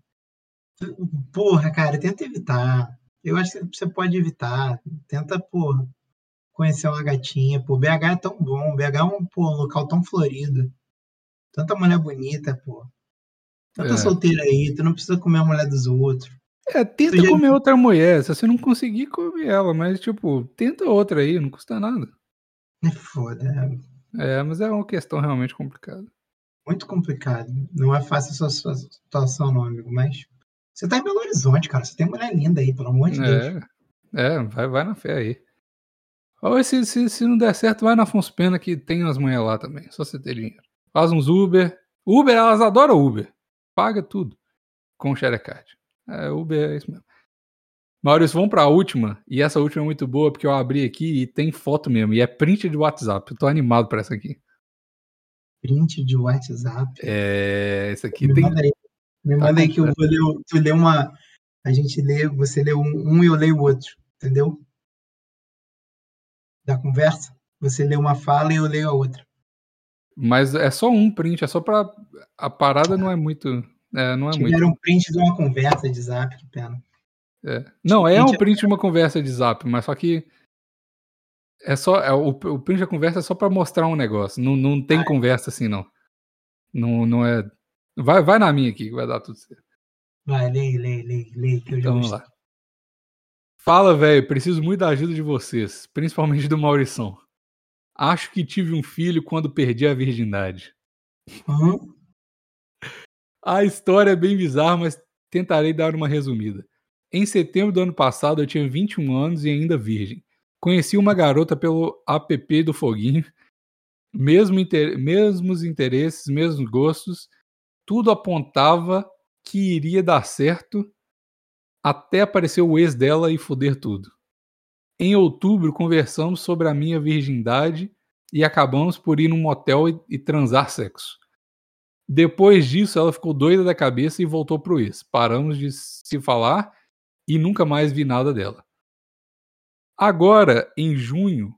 Porra, cara, tenta evitar. Eu acho que você pode evitar. Tenta, porra, conhecer uma gatinha. Pô, BH é tão bom. BH é um, pô, um local tão florido. Tanta mulher bonita, pô. Tanta é. solteira aí, tu não precisa comer a mulher dos outros. É, tenta comer outra mulher. Se você não conseguir, come ela. Mas, tipo, tenta outra aí, não custa nada. É foda. É, é mas é uma questão realmente complicada. Muito complicado. Não é fácil essa sua situação, não, amigo. Mas você tá em Belo Horizonte, cara. Você tem mulher linda aí, pelo amor de é. Deus. É, vai, vai na fé aí. Ou se, se, se não der certo, vai na Afonso Pena que tem umas mulheres lá também. Só você ter dinheiro. Faz uns Uber. Uber, elas adoram Uber. Paga tudo com o Sharecard. É, Uber é isso mesmo. Maurício, vamos para a última. E essa última é muito boa porque eu abri aqui e tem foto mesmo. E é print de WhatsApp. Eu tô animado para essa aqui. Print de WhatsApp? É, essa aqui me tem. Manda aí. Me tá manda aí que eu vou ler. Tu lê uma. A gente lê, você lê um, um e eu leio o outro. Entendeu? da conversa. Você lê uma fala e eu leio a outra. Mas é só um print, é só para a parada não é muito, é, não é Tiveram muito. um print de uma conversa de Zap, que pena. É. Não, é um print de uma conversa de Zap, mas só que é só é, o, o print da conversa é só para mostrar um negócio. Não, não tem ah, conversa assim não. Não, não é. Vai, vai na minha aqui, que vai dar tudo certo. Vai, lê, lê, lê, lê. Que eu então, vamos lá. Fala, velho, preciso muito da ajuda de vocês, principalmente do Maurição. Acho que tive um filho quando perdi a virgindade. Uhum. A história é bem bizarra, mas tentarei dar uma resumida. Em setembro do ano passado, eu tinha 21 anos e ainda virgem. Conheci uma garota pelo app do Foguinho. Mesmo inter... Mesmos interesses, mesmos gostos. Tudo apontava que iria dar certo até aparecer o ex dela e foder tudo. Em outubro, conversamos sobre a minha virgindade e acabamos por ir num motel e, e transar sexo. Depois disso, ela ficou doida da cabeça e voltou pro ex. Paramos de se falar e nunca mais vi nada dela. Agora, em junho,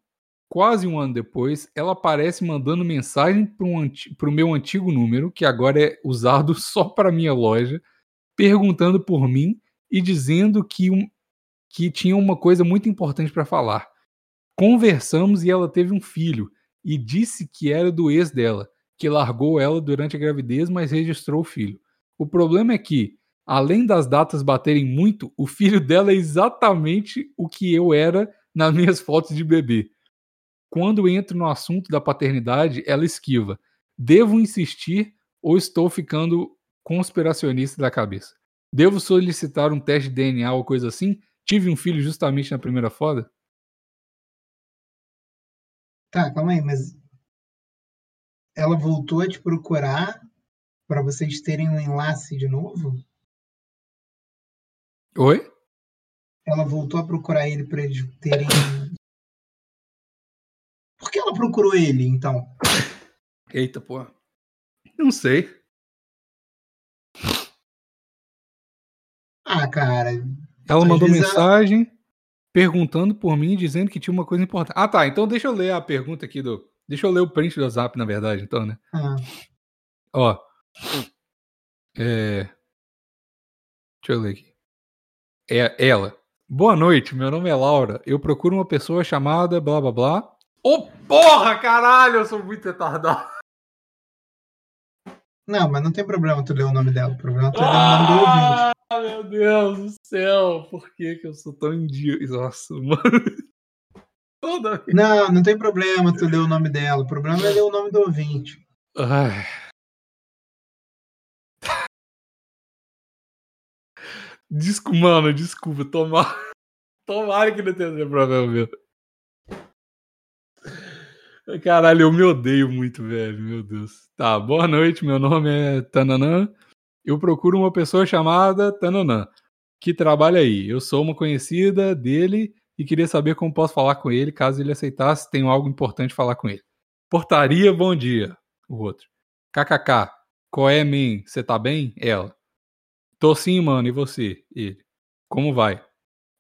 quase um ano depois, ela aparece mandando mensagem para o meu antigo número, que agora é usado só para minha loja, perguntando por mim e dizendo que, um, que tinha uma coisa muito importante para falar. Conversamos e ela teve um filho e disse que era do ex dela, que largou ela durante a gravidez, mas registrou o filho. O problema é que, além das datas baterem muito, o filho dela é exatamente o que eu era nas minhas fotos de bebê. Quando entro no assunto da paternidade, ela esquiva. Devo insistir ou estou ficando conspiracionista da cabeça? Devo solicitar um teste de DNA ou coisa assim? Tive um filho justamente na primeira foda? Tá, calma aí, mas ela voltou a te procurar para vocês terem um enlace de novo? Oi? Ela voltou a procurar ele para eles terem. Por que ela procurou ele, então? Eita, porra. Não sei. Ah, cara. Ela mandou mensagem ela... perguntando por mim, dizendo que tinha uma coisa importante. Ah, tá. Então deixa eu ler a pergunta aqui do. Deixa eu ler o print do WhatsApp, na verdade, então, né? Ah. Ó. É. Deixa eu ler aqui. É ela. Boa noite, meu nome é Laura. Eu procuro uma pessoa chamada blá blá blá. Ô oh, porra, caralho, eu sou muito retardado. Não, mas não tem problema tu ler o nome dela. O problema é tu ler o nome do ouvinte. Ah, meu Deus do céu, por que, que eu sou tão idiota? Nossa, mano. Toda Não, não tem problema tu ler o nome dela. O problema é ler o nome do ouvinte. Ai. Desculpa, mano, desculpa. Tomara, tomara que não tenha esse problema meu. Caralho, eu me odeio muito, velho. Meu Deus. Tá, boa noite. Meu nome é Tananã eu procuro uma pessoa chamada Tananã, que trabalha aí. Eu sou uma conhecida dele e queria saber como posso falar com ele, caso ele aceitasse, tenho algo importante falar com ele. Portaria, bom dia. O outro. KKK, qual é, men? Você tá bem? Ela. Tô sim, mano, e você? Ele. Como vai?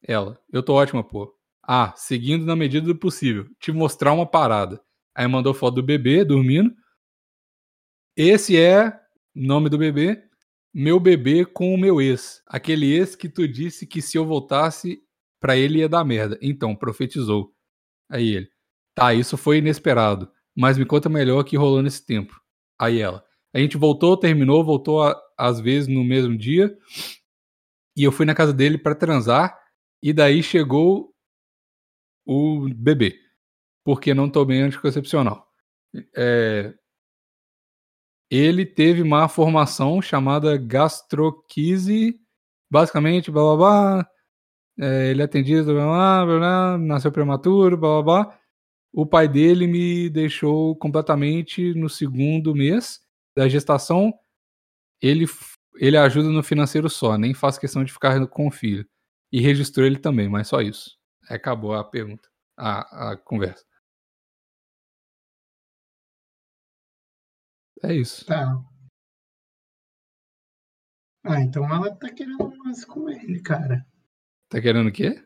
Ela. Eu tô ótima, pô. Ah, seguindo na medida do possível. Te mostrar uma parada. Aí mandou foto do bebê dormindo. Esse é nome do bebê meu bebê com o meu ex. Aquele ex que tu disse que se eu voltasse para ele ia dar merda. Então, profetizou. Aí ele. Tá, isso foi inesperado. Mas me conta melhor o que rolou nesse tempo. Aí ela. A gente voltou, terminou, voltou a, às vezes no mesmo dia. E eu fui na casa dele para transar. E daí chegou o bebê. Porque não tomei anticoncepcional. É, ele teve uma formação chamada gastroquise, basicamente, blá blá blá. É, ele é atendido, blá, blá, blá, nasceu prematuro, blá blá blá. O pai dele me deixou completamente no segundo mês da gestação. Ele, ele ajuda no financeiro só, nem faz questão de ficar com o filho. E registrou ele também, mas só isso. Acabou a pergunta, a, a conversa. É isso. Tá. Ah, então ela tá querendo lance com ele, cara. Tá querendo o quê?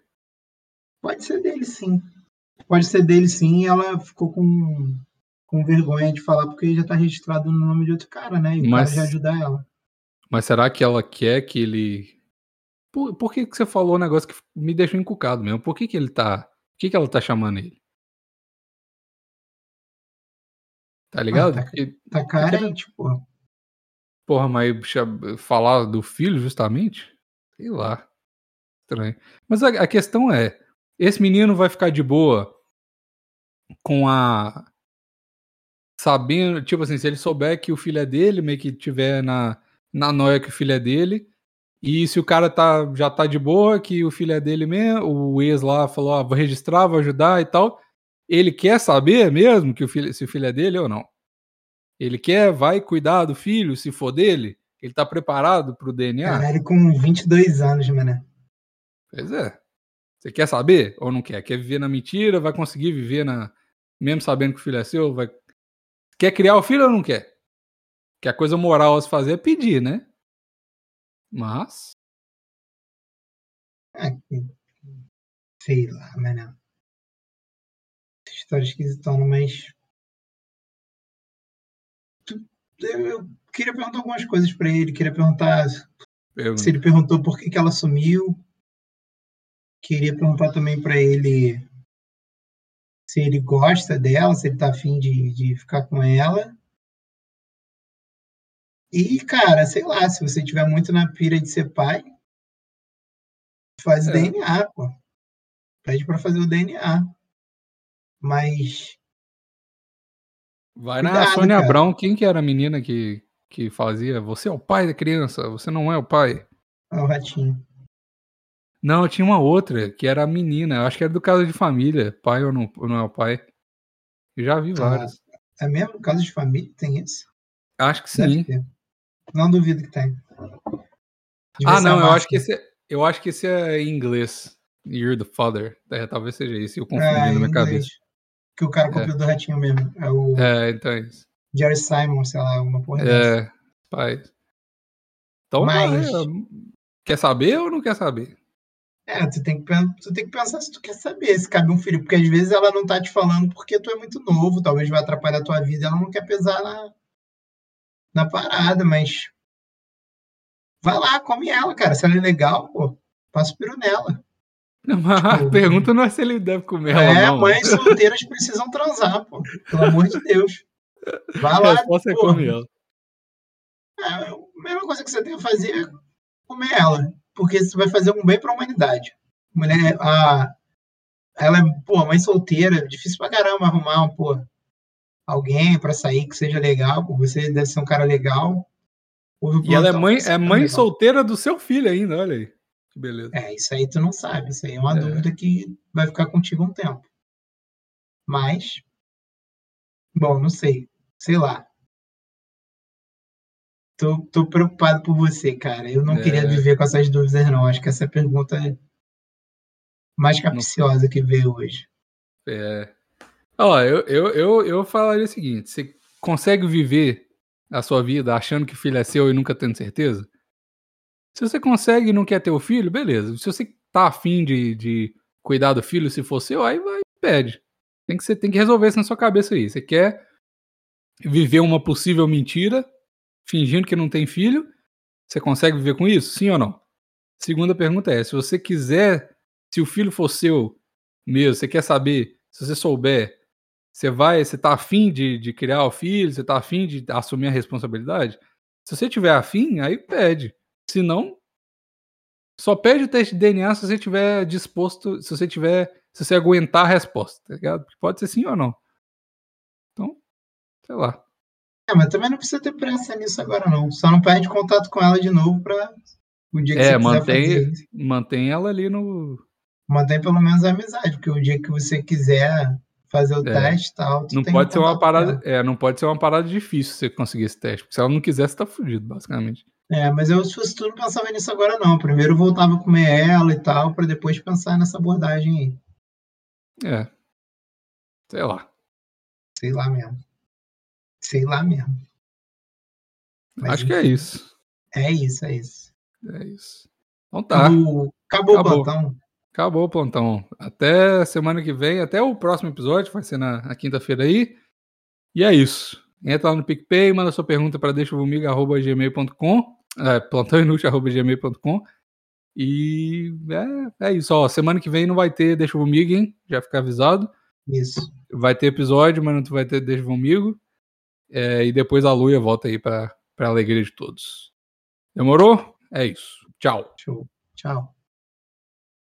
Pode ser dele, sim. Pode ser dele, sim, e ela ficou com, com vergonha de falar porque já tá registrado no nome de outro cara, né? E o mas, cara já ajuda ela. Mas será que ela quer que ele. Por, por que, que você falou um negócio que me deixou encucado mesmo? Por que, que ele tá. Por que, que ela tá chamando ele? Tá ligado? Ah, tá, tá carente, porra. Porra, mas falar do filho justamente? Sei lá. Estranho. Mas a, a questão é: esse menino vai ficar de boa com a. Sabendo, tipo assim, se ele souber que o filho é dele, meio que tiver na, na noia que o filho é dele, e se o cara tá, já tá de boa, que o filho é dele mesmo, o ex lá falou, ah, vou registrar, vou ajudar e tal, ele quer saber mesmo que o filho, se o filho é dele ou não? Ele quer, vai cuidar do filho, se for dele? Ele tá preparado pro DNA? Caralho, com 22 anos, mané. Pois é. Você quer saber ou não quer? Quer viver na mentira? Vai conseguir viver na. Mesmo sabendo que o filho é seu? Vai... Quer criar o filho ou não quer? Que a coisa moral a se fazer é pedir, né? Mas. É, sei lá, mas não. História esquisitona, mas. Eu queria perguntar algumas coisas para ele. Queria perguntar Pergunta. se ele perguntou por que, que ela sumiu. Queria perguntar também para ele se ele gosta dela, se ele tá afim de, de ficar com ela. E, cara, sei lá, se você tiver muito na pira de ser pai, faz é. DNA, pô. Pede pra fazer o DNA. Mas. Vai na Sônia cara. Brown, quem que era a menina que, que fazia? Você é o pai da criança, você não é o pai. É o ratinho. Não, tinha uma outra, que era a menina. Eu acho que era do caso de família. Pai ou não, ou não é o pai. Eu já vi ah, vários. É mesmo? Caso de família tem esse? Acho que sim. Não duvido que tem. ah, não, eu acho que esse é, eu acho que esse é em inglês. You're the father. É, talvez seja isso. Eu confundi é, na minha cabeça. Que o cara é. copiou é. do ratinho mesmo. É, o é, então é isso. Jerry Simon, sei lá, uma porra É, dessa. pai. Então, Mas... quer saber ou não quer saber? É, tu tem, que, tu tem que pensar se tu quer saber se cabe um filho, porque às vezes ela não tá te falando porque tu é muito novo, talvez vai atrapalhar a tua vida, ela não quer pesar na, na parada, mas vai lá, come ela, cara. Se ela é legal, pô, passa o peru nela. Tipo, pergunta não é se ele deve comer ela, é, não. mães solteiras precisam transar, pô. Pelo amor de Deus. Vai lá. É, comer ela. É, a mesma coisa que você tem que fazer é comer ela porque isso vai fazer um bem para a humanidade. Mulher, a, ela é, pô, mãe solteira, difícil pra caramba arrumar, pô, alguém para sair que seja legal, pô, você deve ser um cara legal. E ela é mãe, é mãe solteira do seu filho ainda, olha aí. Que beleza. É, isso aí tu não sabe, isso aí é uma é. dúvida que vai ficar contigo um tempo. Mas, bom, não sei, sei lá. Tô, tô preocupado por você, cara. Eu não é. queria viver com essas dúvidas, não. Acho que essa pergunta é mais capciosa que veio hoje. É. Ó, eu, eu, eu, eu falaria o seguinte: você consegue viver a sua vida achando que o filho é seu e nunca tendo certeza? Se você consegue e não quer ter o filho, beleza. Se você tá afim de, de cuidar do filho, se for seu, aí vai pede. Tem que, você tem que resolver isso na sua cabeça aí. Você quer viver uma possível mentira fingindo que não tem filho, você consegue viver com isso? Sim ou não? Segunda pergunta é: se você quiser, se o filho for seu mesmo, você quer saber, se você souber, você vai, você tá afim de, de criar o filho, você tá afim de assumir a responsabilidade? Se você tiver afim, aí pede. Se não, só pede o teste de DNA se você tiver disposto, se você tiver, se você aguentar a resposta, tá ligado? Pode ser sim ou não. Então, sei lá. É, mas também não precisa ter pressa nisso agora, não. Só não perde contato com ela de novo para o dia que é, você mantém, fazer. mantém ela ali no. Mantém pelo menos a amizade, porque o dia que você quiser fazer o é. teste e tal. Não pode ser uma parada. É, não pode ser uma parada difícil você conseguir esse teste. Porque se ela não quiser, você tá fudido, basicamente. É, mas eu, se fosse tu, não pensava nisso agora, não. Primeiro eu voltava a comer ela e tal, para depois pensar nessa abordagem aí. É. Sei lá. Sei lá mesmo. Sei lá mesmo. Mas, Acho que é isso. É isso, é isso. É isso. Então tá. acabou, acabou o plantão. Acabou o plantão. Até semana que vem, até o próximo episódio, vai ser na, na quinta-feira aí. E é isso. Entra lá no PicPay, manda sua pergunta para deixavomigo.gmail.com, é, plantãoinútil.gmail.com. E é, é isso. Ó, semana que vem não vai ter Deixa hein? Já fica avisado. Isso. Vai ter episódio, mas não vai ter Deixa Comigo. É, e depois a Luia volta aí para a alegria de todos. Demorou? É isso. Tchau. Show. Tchau.